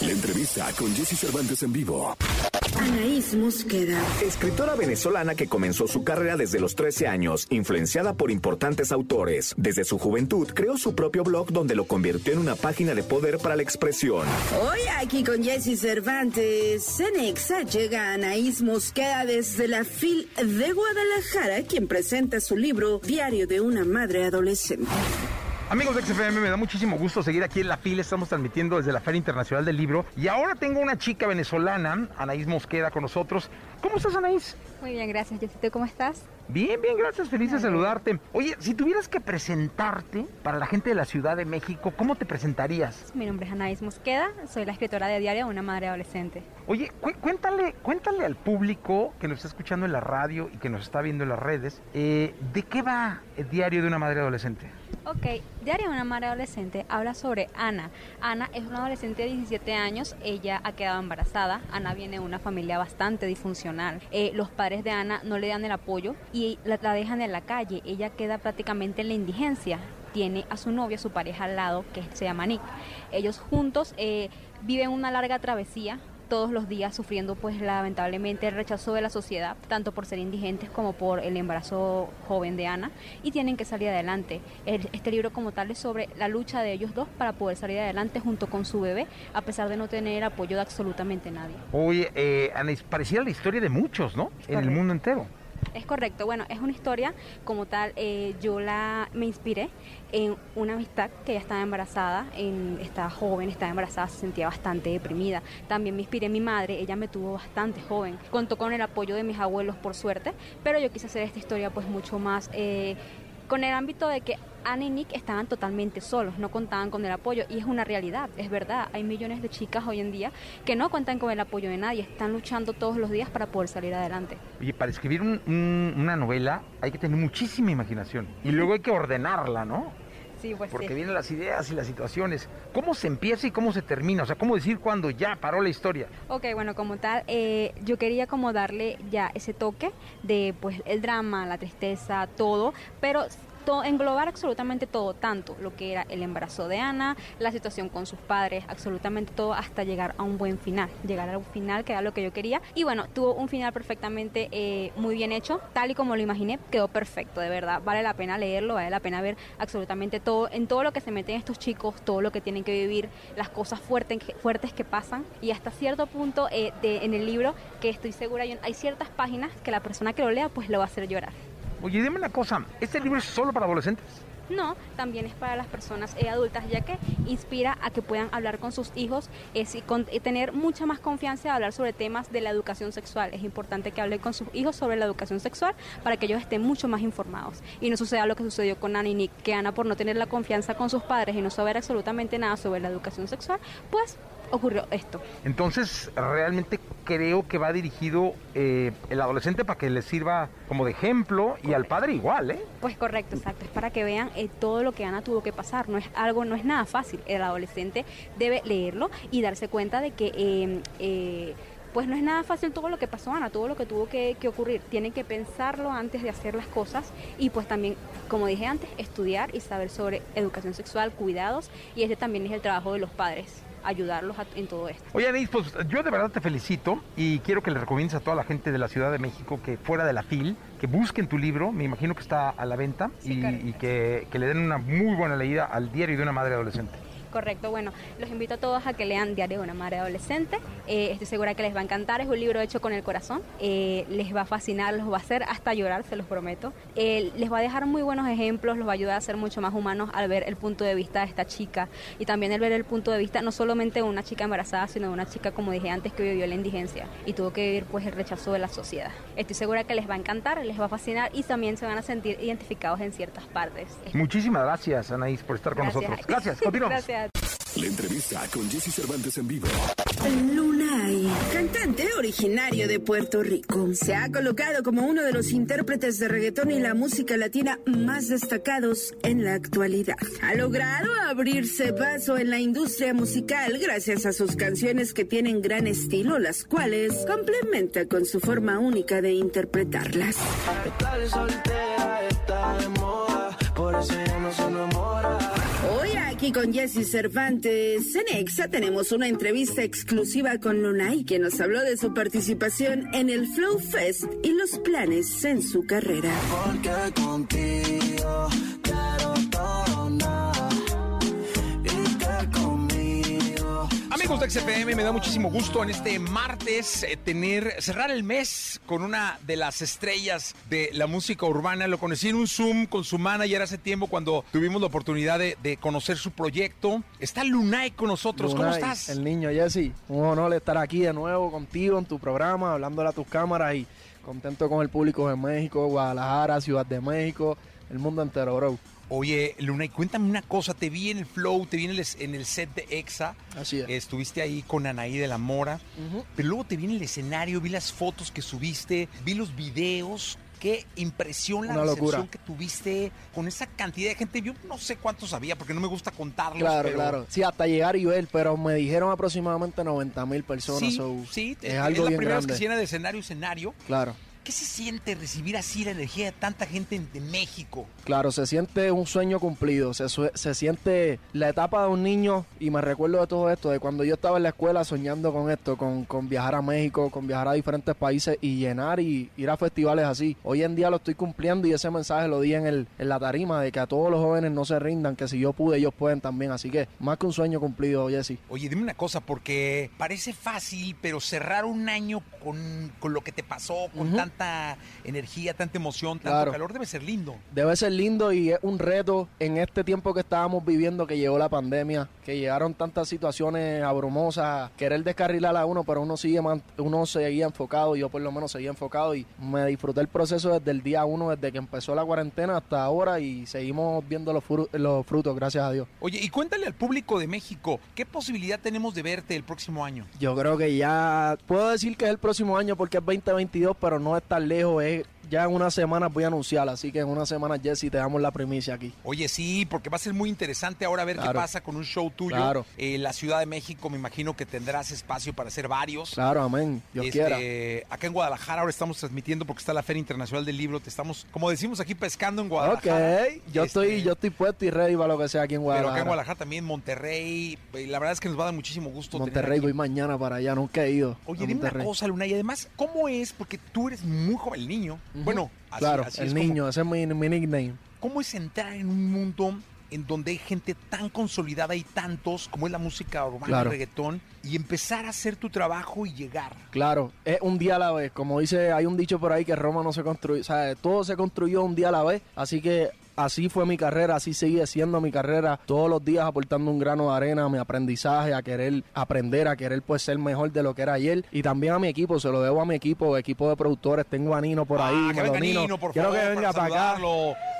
La entrevista con Jesse Cervantes en vivo. Anaís Mosqueda. Escritora venezolana que comenzó su carrera desde los 13 años, influeneada por importantes autores. Desde su juventud creó su propio blog donde lo convirtió en una página de poder para la expresión. Hoy aquí con Jesse Cervantes, Cenexa llega Anaís Mosqueda desde la FIL de Guadalajara, quien presenta su libro Diario de una Madre Adolescente. Amigos de XFM, me da muchísimo gusto seguir aquí en la fila. Estamos transmitiendo desde la Feria Internacional del Libro. Y ahora tengo una chica venezolana, Anaís Mosqueda, con nosotros. ¿Cómo estás, Anaís? Muy bien, gracias. Jessito, ¿cómo estás? Bien, bien, gracias. Feliz de saludarte. Oye, si tuvieras que presentarte para la gente de la Ciudad de México, ¿cómo te presentarías? Mi nombre es Anaís Mosqueda, soy la escritora de Diario Una Madre Adolescente. Oye, cuéntale, cuéntale al público que nos está escuchando en la radio y que nos está viendo en las redes, eh, ¿de qué va el Diario de una Madre Adolescente? Ok, Diario de una Madre Adolescente habla sobre Ana. Ana es una adolescente de 17 años, ella ha quedado embarazada. Ana viene de una familia bastante disfuncional. Eh, los padres de Ana no le dan el apoyo y la, la dejan en la calle. Ella queda prácticamente en la indigencia tiene a su novia, su pareja al lado, que se llama Nick. Ellos juntos eh, viven una larga travesía todos los días sufriendo pues lamentablemente el rechazo de la sociedad, tanto por ser indigentes como por el embarazo joven de Ana, y tienen que salir adelante. Este libro como tal es sobre la lucha de ellos dos para poder salir adelante junto con su bebé, a pesar de no tener apoyo de absolutamente nadie. Oye, eh, Ana, pareciera la historia de muchos, ¿no? En el mundo entero. Es correcto, bueno, es una historia como tal, eh, yo la me inspiré en una amistad que ella estaba embarazada, en, estaba joven, estaba embarazada, se sentía bastante deprimida. También me inspiré en mi madre, ella me tuvo bastante joven, contó con el apoyo de mis abuelos por suerte, pero yo quise hacer esta historia pues mucho más... Eh, con el ámbito de que Ana y Nick estaban totalmente solos, no contaban con el apoyo y es una realidad, es verdad. Hay millones de chicas hoy en día que no cuentan con el apoyo de nadie, están luchando todos los días para poder salir adelante. Y para escribir una novela hay que tener muchísima imaginación y luego hay que ordenarla, ¿no? Sí, pues Porque sí. vienen las ideas y las situaciones. ¿Cómo se empieza y cómo se termina? O sea, ¿cómo decir cuando ya paró la historia? Ok, bueno, como tal, eh, yo quería como darle ya ese toque de pues el drama, la tristeza, todo, pero englobar absolutamente todo, tanto lo que era el embarazo de Ana, la situación con sus padres, absolutamente todo hasta llegar a un buen final, llegar a un final que era lo que yo quería. Y bueno, tuvo un final perfectamente eh, muy bien hecho, tal y como lo imaginé, quedó perfecto, de verdad, vale la pena leerlo, vale la pena ver absolutamente todo, en todo lo que se meten estos chicos, todo lo que tienen que vivir, las cosas fuertes, fuertes que pasan y hasta cierto punto eh, de, en el libro que estoy segura, hay ciertas páginas que la persona que lo lea pues lo va a hacer llorar. Oye, dime una cosa, ¿este libro es solo para adolescentes? No, también es para las personas eh, adultas, ya que inspira a que puedan hablar con sus hijos es, y con, tener mucha más confianza de hablar sobre temas de la educación sexual. Es importante que hablen con sus hijos sobre la educación sexual para que ellos estén mucho más informados y no suceda lo que sucedió con Ana y Nick, que Ana por no tener la confianza con sus padres y no saber absolutamente nada sobre la educación sexual, pues ocurrió esto. Entonces, realmente creo que va dirigido eh, el adolescente para que les sirva como de ejemplo y al padre igual, ¿eh? Pues correcto, exacto. Es para que vean eh, todo lo que Ana tuvo que pasar. No es algo, no es nada fácil. El adolescente debe leerlo y darse cuenta de que eh, eh, pues no es nada fácil todo lo que pasó Ana, todo lo que tuvo que, que, ocurrir. Tienen que pensarlo antes de hacer las cosas y pues también, como dije antes, estudiar y saber sobre educación sexual, cuidados y ese también es el trabajo de los padres ayudarlos a, en todo esto. Oye, Anis, pues yo de verdad te felicito y quiero que le recomiendes a toda la gente de la Ciudad de México que fuera de la FIL, que busquen tu libro, me imagino que está a la venta, Sí, y, y que, que le den una muy buena leída al diario de una madre adolescente. Correcto, bueno, los invito a todos a que lean Diario de una Madre Adolescente. Eh, estoy segura que les va a encantar, es un libro hecho con el corazón. Eh, les va a fascinar, los va a hacer hasta llorar, se los prometo. Eh, les va a dejar muy buenos ejemplos, los va a ayudar a ser mucho más humanos al ver el punto de vista de esta chica y también el ver el punto de vista no solamente de una chica embarazada, sino de una chica, como dije antes, que vivió la indigencia y tuvo que vivir pues el rechazo de la sociedad. Estoy segura que les va a encantar, les va a fascinar y también se van a sentir identificados en ciertas partes. Muchísimas gracias, Anaís, por estar con Gracias. nosotros. Gracias, continuamos. Gracias. La entrevista con Jesse Cervantes en vivo. Lunay, cantante originario de Puerto Rico, se ha colocado como uno de los intérpretes de reggaetón y la música latina más destacados en la actualidad. Ha logrado abrirse paso en la industria musical gracias a sus canciones que tienen gran estilo, las cuales complementa con su forma única de interpretarlas. Estar soltera está de moda, por eso ya no se enamora. Aquí con Jesse Cervantes en Exa tenemos una entrevista exclusiva con Lunay que nos habló de su participación en el Flow Fest y los planes en su carrera. Porque contigo todo Amigos de XFM, me da muchísimo gusto en este martes eh, tener, cerrar el mes con una de las estrellas de la música urbana. Lo conocí en un Zoom con su manager hace tiempo cuando tuvimos la oportunidad de, de conocer su proyecto. Está Lunay con nosotros. ¿Cómo Lunay, estás? El niño Jesse, un honor estar aquí de nuevo contigo en tu programa, hablándole a tus cámaras y contento con el público de México, Guadalajara, Ciudad de México, el mundo entero, bro. Oye, Lunay, cuéntame una cosa. Te vi en el flow, te vi en el, en el set de EXA. Así es. Estuviste ahí con Anaí de la Mora. Pero luego te vi en el escenario, vi las fotos que subiste, vi los videos. Qué impresión la Una recepción locura. que tuviste con esa cantidad de gente. Yo no sé cuántos había porque no me gusta contarlos. Claro, pero claro. Sí, hasta llegar y ver, pero me dijeron aproximadamente 90 mil personas. Sí, so, sí, es es, algo la bien primera vez grande. que se llena de escenario escenario. Claro. ¿Qué se siente recibir así la energía de tanta gente de México? Claro, se siente un sueño cumplido, se, se siente la etapa de un niño y me recuerdo de todo esto, de cuando yo estaba en la escuela soñando con esto, con, con viajar a México, con viajar a diferentes países y llenar y ir a festivales así. Hoy en día lo estoy cumpliendo y ese mensaje lo di en, el, en la tarima de que a todos los jóvenes no se rindan, que si yo pude ellos pueden también, así que más que un sueño cumplido, Jesse. Oye, dime una cosa, porque parece fácil, pero cerrar un año con, con lo que te pasó, con Ujú. Tanta energía, tanta emoción, tanto Claro. calor, debe ser lindo. Debe ser lindo y es un reto en este tiempo que estábamos viviendo, que llegó la pandemia, que llegaron tantas situaciones abrumosas, querer descarrilar a uno, pero uno sigue uno seguía enfocado, yo por lo menos seguía enfocado y me disfruté el proceso desde el día uno, desde que empezó la cuarentena hasta ahora y seguimos viendo los, fru- los frutos, gracias a Dios. Oye, y cuéntale al público de México, ¿qué posibilidad tenemos de verte el próximo año? Yo creo que ya puedo decir que es el próximo año porque es 2022, pero no es tan lejos, es ya en unas semanas voy a anunciar, así que en unas semanas Jesse te damos la primicia aquí. Oye, sí, porque va a ser muy interesante ahora ver qué pasa con un show tuyo. Claro. Eh, la Ciudad de México, me imagino que tendrás espacio para hacer varios. Claro, amén. Dios Este, quiera. Acá en Guadalajara ahora estamos transmitiendo porque está la Feria Internacional del Libro. Te estamos, como decimos aquí, pescando en Ok, Guadalajara. yo Este, estoy, yo estoy puesto y ready para lo que sea aquí en Pero Guadalajara. acá en Guadalajara también, Monterrey. y La verdad es que nos va a dar muchísimo gusto. Monterrey, voy mañana para allá, nunca he ido. Oye, dime una cosa, Luna, y además, ¿cómo es? Porque tú eres muy joven, el niño. Bueno, así, claro, así el es como- niño, ese es mi, mi nickname. ¿Cómo es entrar en un mundo en donde hay gente tan consolidada y tantos, como es la música urbana, Claro. el reggaetón, y empezar a hacer tu trabajo y llegar? Claro, es un día a la vez. Como dice, hay un dicho por ahí que Roma no se construyó, o sea, todo se construyó un día a la vez. Así que así fue mi carrera, así sigue siendo mi carrera. Todos los días aportando un grano de arena a mi aprendizaje, a querer aprender, a querer pues ser mejor de lo que era ayer. Y también a mi equipo, se lo debo a mi equipo, equipo de productores. Tengo a Nino por ahí. Ah, que venga. Nino, por Quiero favor, que venga para para acá.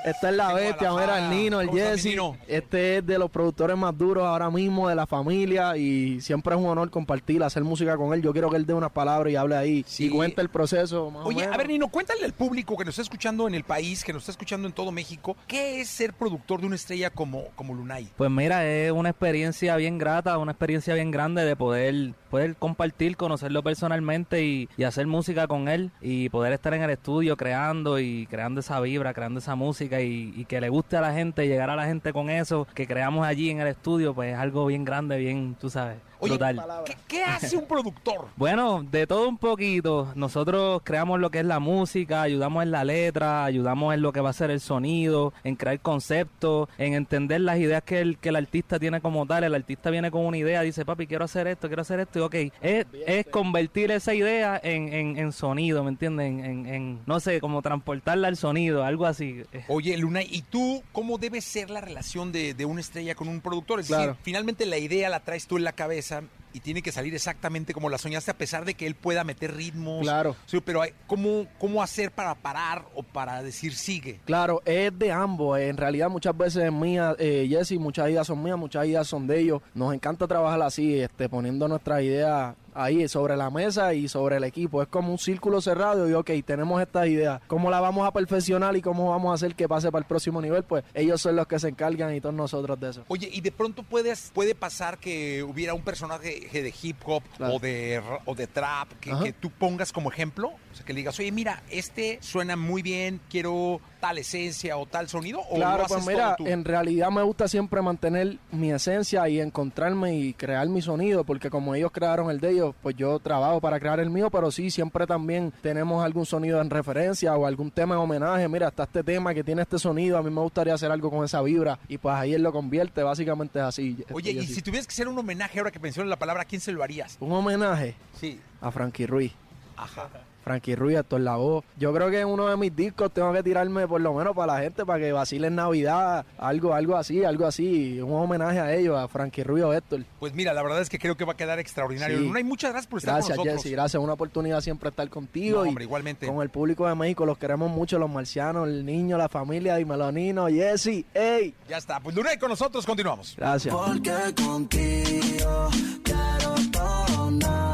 Esta es la bestia, mira, el. Nino, el ¿Cómo estás, mi Jesse. Este es de los productores más duros ahora mismo de la familia y siempre es un honor compartir, hacer música con él. Yo quiero que él dé unas palabras y hable ahí y cuente el proceso. Más o Oye, menos. a ver, Nino, cuéntale al público que nos está escuchando en el país, que nos está escuchando en todo México, ¿qué es ser productor de una estrella como, como Lunay? Pues mira, es una experiencia bien grata, una experiencia bien grande de poder, poder compartir, conocerlo personalmente y, y hacer música con él y poder estar en el estudio creando y creando esa vibra, creando esa música y, y que le guste a la gente, llegar a la gente con eso que creamos allí en el estudio, pues es algo bien grande, bien, tú sabes. Brutal. ¿qué, qué hace un productor? Bueno, de todo un poquito. Nosotros creamos lo que es la música, ayudamos en la letra, ayudamos en lo que va a ser el sonido, en crear conceptos, en entender las ideas que el, que el artista tiene como tal. El artista viene con una idea, dice, papi, quiero hacer esto, quiero hacer esto, y ok, es, es convertir esa idea en, en, en sonido, ¿me entiendes? En, en, en, no sé, como transportarla al sonido, algo así. Oye, Luna, ¿y tú cómo debe ser la relación de, de una estrella con un productor? Es decir, finalmente la idea la traes tú en la cabeza y tiene que salir exactamente como la soñaste, a pesar de que él pueda meter ritmos. Claro. Sí, pero hay- ¿cómo, ¿cómo hacer para parar o para decir sigue? Claro, es de ambos. En realidad muchas veces es mía, eh, Jesse, muchas ideas son mías, muchas ideas son de ellos. Nos encanta trabajar así, este, poniendo nuestras ideas ahí sobre la mesa y sobre el equipo. Es como un círculo cerrado y ok, tenemos estas ideas. ¿Cómo la vamos a perfeccionar y cómo vamos a hacer que pase para el próximo nivel? Pues ellos son los que se encargan y todos nosotros de eso. Oye, y de pronto puedes, puede pasar que hubiera un personaje de hip hop Claro. o, de, o de trap que, tú pongas como ejemplo. O sea, que le digas, oye, mira, este suena muy bien, quiero tal esencia o tal sonido. O Claro, lo haces pues mira, todo tú? en realidad me gusta siempre mantener mi esencia y encontrarme y crear mi sonido, porque como ellos crearon el de ellos, pues yo trabajo para crear el mío, pero sí, siempre también tenemos algún sonido en referencia o algún tema en homenaje. Mira, está este tema que tiene este sonido, a mí me gustaría hacer algo con esa vibra y pues ahí él lo convierte, básicamente es así. Oye, y si tuvieras que hacer un homenaje ahora que mencionas la palabra, ¿a quién se lo harías? Un homenaje Sí. a Frankie Ruiz. Ajá. Frankie Ruiz, Héctor Lavoe. Yo creo que en uno de mis discos tengo que tirarme por lo menos para la gente, para que vacile en Navidad, algo, algo así, algo así, un homenaje a ellos, a Frankie Ruiz o Héctor. Pues mira, la verdad es que creo que va a quedar extraordinario. Sí. Luna, y muchas gracias por estar Gracias, con nosotros. Jesse, gracias. Una oportunidad siempre estar contigo. No, y hombre, igualmente. Con el público de México, los queremos mucho, los marcianos, el niño, la familia, dímelo, Nino, Jesse, ey. Ya está. Pues Luna, y con nosotros continuamos. Gracias. Porque contigo quiero todo nada.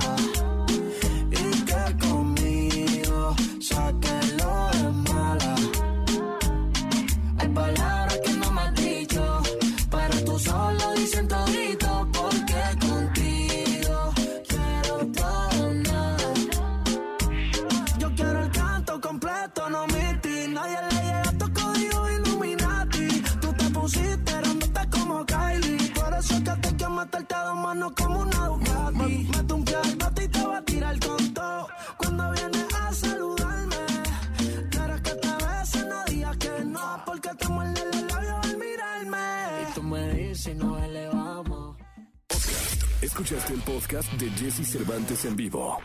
Es que te quiero meterte a dos manos como una Ducati. Mete un pie al bate y te va a tirar con todo. Cuando vienes a saludarme, quieres que te bese, no digas que no. Porque te muerde los labios al mirarme. Y tú me dices y nos elevamos. Escuchaste el podcast de Jesse Cervantes en vivo.